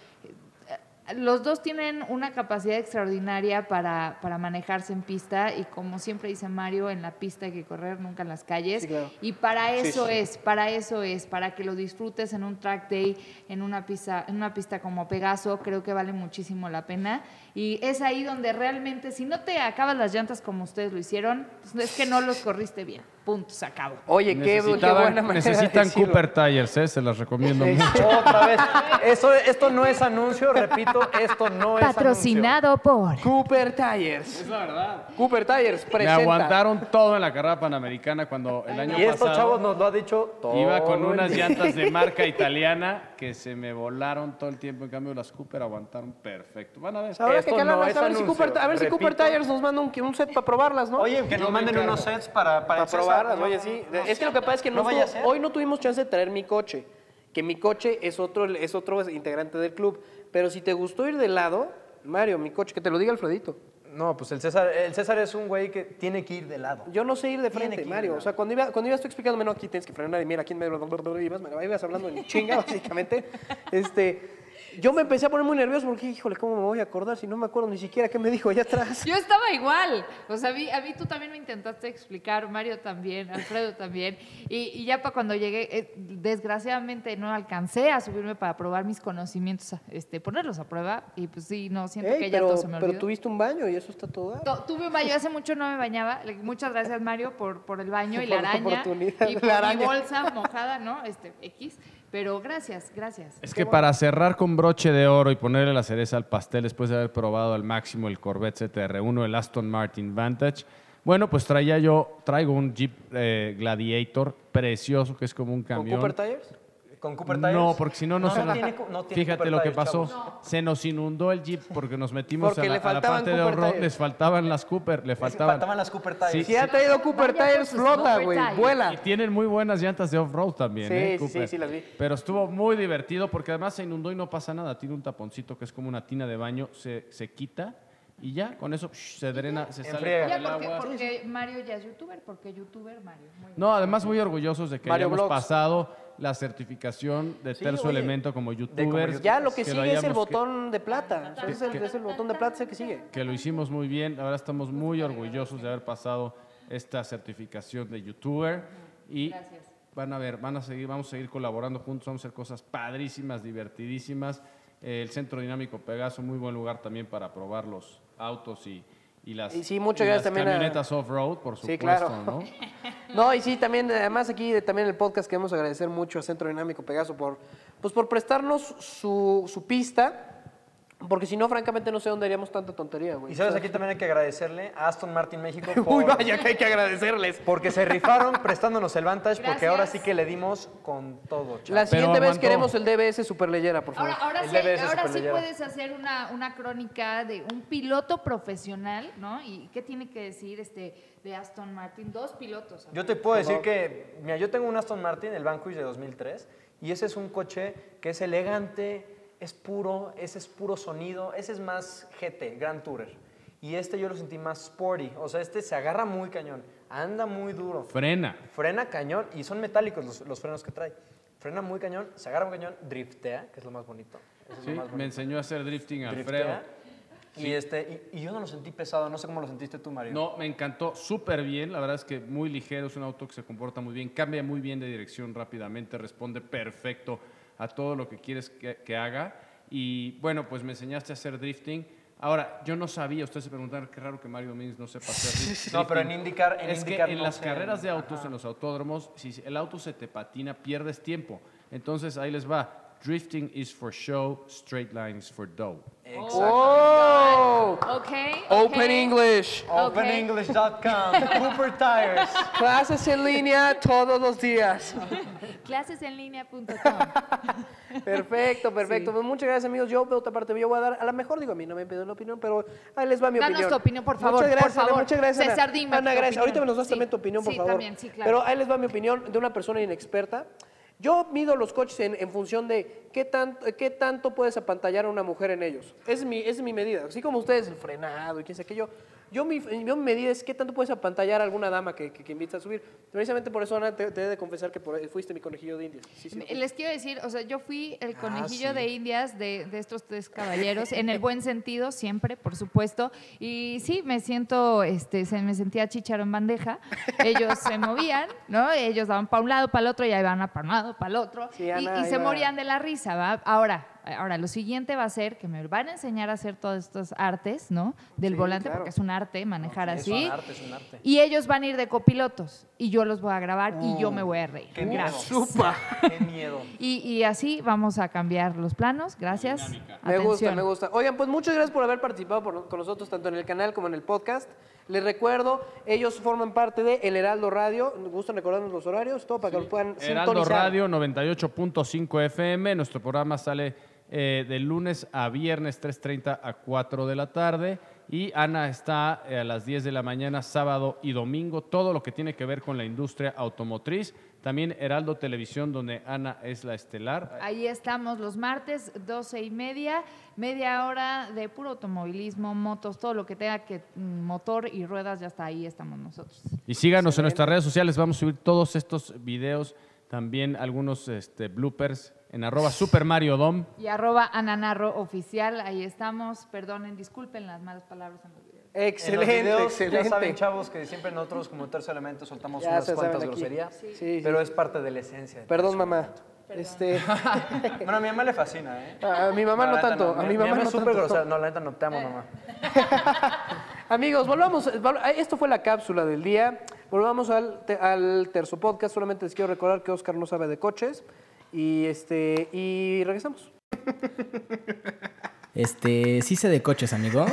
los dos tienen una capacidad extraordinaria para, para manejarse en pista y como siempre dice Mario, en la pista hay que correr, nunca en las calles. Sí, claro. Y para Sí, eso sí. es, para eso es, para que lo disfrutes en un track day, en una pista, en una pista como Pegaso, creo que vale muchísimo la pena. Y es ahí donde realmente, si no te acabas las llantas como ustedes lo hicieron, pues es que no los corriste bien. Punto, se acabó. Oye, qué, qué buena manera de necesitan decirlo. Cooper Tires, ¿eh? se las recomiendo mucho. Otra vez. Esto, esto no es anuncio, repito, esto no es Patrocinado por... Cooper Tires. Es la verdad. Cooper Tires Me presenta. aguantaron todo en la carrera panamericana cuando el año. Y estos pasado chavos nos lo ha dicho todo. iba con el unas día. llantas de marca italiana que se me volaron todo el tiempo. En cambio, las Cooper aguantaron perfecto. Van a ver. No a ver si Cooper, a ver si Cooper repito. Tires nos manda un, un set para probarlas, ¿no? Oye, que nos manden unos sets para, para, probarlas, oye, sí. No es que lo que pasa es que no vaya hoy no tuvimos chance de traer mi coche. Que mi coche es otro, es otro integrante del club. Pero si te gustó ir de lado, Mario, mi coche, que te lo diga Alfredito. No, pues el César, el César es un güey que tiene que ir de lado. Yo no sé ir de frente, Mario. de O sea, cuando iba, cuando ibas tú explicándome, no, aquí tienes que frenar y mira, aquí en medio, ibas, ibas hablando en chinga, básicamente. Este, yo me empecé a poner muy nervioso porque, híjole, ¿cómo me voy a acordar si no me acuerdo ni siquiera qué me dijo allá atrás? Yo estaba igual. O sea, a mí, a mí tú también me intentaste explicar, Mario también, Alfredo también. Y, y ya para cuando llegué, eh, desgraciadamente no alcancé a subirme para probar mis conocimientos, este, ponerlos a prueba. Y pues sí, no, siento Ey, que ya pero, todo se me olvidó. pero tuviste un baño y eso está todo. Tuve un baño, hace mucho no me bañaba. Muchas gracias, Mario, por, por el baño y Por la araña. Y por la mi bolsa mojada, ¿no? Este, X. Pero gracias, gracias. Es que para cerrar con broche de oro y ponerle la cereza al pastel después de haber probado al máximo el Corvette ZR1, el Aston Martin Vantage, bueno, pues traía yo, traigo un Jeep eh, Gladiator precioso que es como un ¿Con camión. Cooper Tires? ¿Con Cooper Tires? No, porque si no, no, se nos... tiene cu- no tiene Fíjate Cooper lo que Tires, pasó. Se nos inundó el Jeep porque nos metimos Porque a, la, le a la faltaban parte de Cooper off-road. Tires. Les faltaban las Cooper, le Les faltaban. las Cooper Tires. Sí, Si ha traído Cooper Vaya Tires, sus flota, güey, vuela. Y tienen muy buenas llantas de off-road también, Sí, ¿eh? sí, sí, sí, las vi. Pero estuvo muy divertido porque además se inundó y no pasa nada. Tiene un taponcito que es como una tina de baño, se, se quita y ya, con eso se drena, se sale el porque, agua. porque Mario ya es youtuber, porque youtuber Mario. Muy bien. No, además muy orgullosos de que Mario hayamos pasado la certificación de Sí, terzo oye, elemento como youtubers. Ya lo que, sigue es el que- botón de plata. Es, el, que- es el botón de plata es el que sigue. que lo hicimos muy bien. Verdad estamos muy orgullosos de haber pasado esta certificación de youtuber y Gracias. van a ver, van a seguir, vamos a seguir colaborando juntos, vamos a hacer cosas padrísimas, divertidísimas. El Centro Dinámico Pegaso, muy buen lugar también para probar los autos y, y las, Y sí, muchas y gracias las también a- camionetas off-road, por Sí, supuesto, claro. ¿no? No, y sí, también, además aquí también en el podcast queremos agradecer mucho a Centro Dinámico Pegaso por, pues por prestarnos su, su pista, Porque si no, francamente, no sé dónde haríamos tanta tontería, güey. Y sabes, aquí también hay que agradecerle a Aston Martin México por, Uy, vaya que hay que agradecerles. porque se rifaron prestándonos el Vantage, porque ahora sí que le dimos con todo, La chavos. siguiente vez aguantó. queremos el DBS Superleyera, por favor. Ahora, ahora El sí, DBS ahora sí puedes hacer una, una crónica de un piloto profesional, ¿no? ¿Y qué tiene que decir este de Aston Martin? Dos pilotos. Yo te puedo decir que, mira, yo tengo un Aston Martin, el Vanquish de 2003, y ese es un coche que es elegante, es puro, ese es puro sonido, ese es más GT, Grand Tourer. Y este yo lo sentí más sporty, o sea, este se agarra muy cañón, anda muy duro, Frena. frena cañón, y son metálicos los, los frenos que trae. Frena muy cañón, se agarra muy cañón, driftea, que es lo más bonito. Eso es Sí, más me bonito. enseñó a hacer drifting Alfredo. Driftea. Y, este, y, y yo no lo sentí pesado, no sé cómo lo sentiste tú, Mario. No, me encantó súper bien. La verdad es que muy ligero, es un auto que se comporta muy bien, cambia muy bien de dirección rápidamente, responde perfecto a todo lo que quieres que, que haga. Y bueno, pues me enseñaste a hacer drifting. Ahora, yo no sabía, ustedes se preguntaron, qué raro que Mario Domínguez no sepa hacer drifting. No, pero en IndyCar- en es que en no las carreras de autos, en los autódromos, si el auto se te patina, pierdes tiempo. Entonces ahí les va. Drifting is for show, straight lines for dough. ¡Oh! Ok. Open. English. OpenEnglish.com, Cooper Tires. Clases en línea todos los días. Clasesenlinea.com. Perfecto, perfecto. Pues muchas gracias, amigos. Yo, de otra parte, yo voy a dar, a lo mejor digo, a mí no me piden la opinión, pero ahí les va mi Danos opinión. tu opinión, por favor, Muchas gracias, por favor. Muchas gracias. Ana. César, dime Ana, tu gracias. Ahorita me nos das Sí. también tu opinión, por Sí, favor. también, sí, claro. Pero ahí les va mi opinión de una persona inexperta. Yo mido los coches en, función de qué tanto, qué tanto puedes apantallar a una mujer en ellos. Es mi, es mi medida. Así como ustedes, el frenado y quién sé qué yo. Yo mi, yo mi medida es qué tanto puedes apantallar a alguna dama que, que, a subir. Precisamente por eso, Ana, te, te he de confesar que por- fuiste mi conejillo de indias. Sí, sí, Les quiero decir, o sea, yo fui el conejillo sí. de indias de, de estos tres caballeros, en el buen sentido, siempre, por supuesto. Y sí, me siento, este, se me sentía chicharo en bandeja. Ellos se movían, ¿no? Ellos daban para un lado, para el otro, y ahí van para un lado, para el otro. Sí, y, Ana, y se morían de la risa, ¿va? Ahora, ahora, lo siguiente va a ser que me van a enseñar a hacer todas estas artes, ¿no? Del Sí, volante, claro. porque es un arte manejar Es así. un arte, es un arte. Y ellos van a ir de copilotos. Y yo los voy a grabar y yo me voy a reír. Qué miedo. Gracias. Qué miedo. Y, y así vamos a cambiar los planos. Gracias. Me gusta, me gusta. Oigan, pues muchas gracias por haber participado por- con nosotros, tanto en el canal como en el podcast. Les recuerdo, ellos forman parte de El Heraldo Radio. ¿Nos gustan recordarnos los horarios? Todo para que los puedan Heraldo sintonizar. Radio 98.5 FM. Nuestro programa sale eh, de lunes a viernes 3.30 a 4 de la tarde. Y Ana está eh, a las 10 de la mañana, sábado y domingo. Todo lo que tiene que ver con la industria automotriz. También Heraldo Televisión, donde Ana es la estelar. Ahí estamos los martes, 12 y media, media hora de puro automovilismo, motos, todo lo que tenga que mm, motor y ruedas, ya está ahí, estamos nosotros. Y síganos en nuestras redes sociales. Vamos a subir todos estos videos, también algunos este, bloopers en arroba Super Mario Dom. Y arroba ananarro oficial, ahí estamos. Perdonen, disculpen las malas palabras en los videos. En los Excelente, videos, excelente. Ya saben, chavos, que siempre nosotros como tercer elemento soltamos Ya unas cuantas groserías, Sí, sí. pero es parte de la esencia. de Perdón, mamá. Este, Bueno, a mi mamá le fascina, ¿eh? a mi mamá no, neta tanto. A mi mamá, es no súper tanto. grosera. No, la neta no, te amo, mamá. Amigos, volvamos. vol- Esto fue la cápsula del día. Volvamos al, te- al terzo podcast. Solamente les quiero recordar que Oscar no sabe de coches. Y este y regresamos. Este, sí sé de coches, amigo.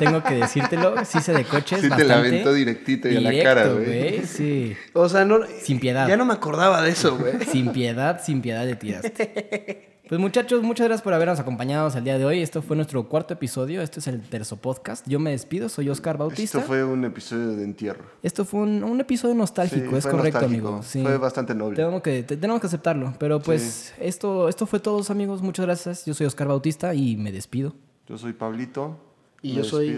Tengo que decírtelo, sí sé de coches. Sí te la aventó directito y a la Directo, cara, güey. Sí. O sea, no. Sin piedad. Ya no me acordaba de eso, güey. Sin piedad, sin piedad de tiraste. Pues muchachos, muchas gracias por habernos acompañado el día de hoy. Esto fue nuestro cuarto episodio. Este es el terzo podcast. Yo me despido, soy Oscar Bautista. Esto fue un episodio de entierro. Esto fue un, un episodio nostálgico, Sí, es correcto, nostálgico. amigo. Sí. Fue bastante noble. Tenemos que, te- tenemos que aceptarlo. Pero pues esto, esto fue todo, amigos. Muchas gracias. Yo soy Oscar Bautista y me despido. Yo soy Pablito. Y me yo soy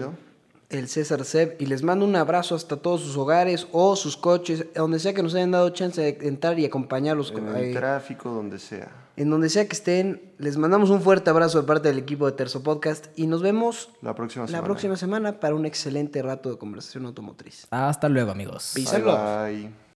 el César Seb y les mando un abrazo hasta todos sus hogares o sus coches, donde sea que nos hayan dado chance de entrar y acompañarlos. En el tráfico, donde sea. En donde sea que estén, les mandamos un fuerte abrazo de parte del equipo de Terzo Podcast y nos vemos La próxima la semana. próxima semana para un excelente rato de conversación automotriz. Hasta luego, amigos. Peace Bye, bye.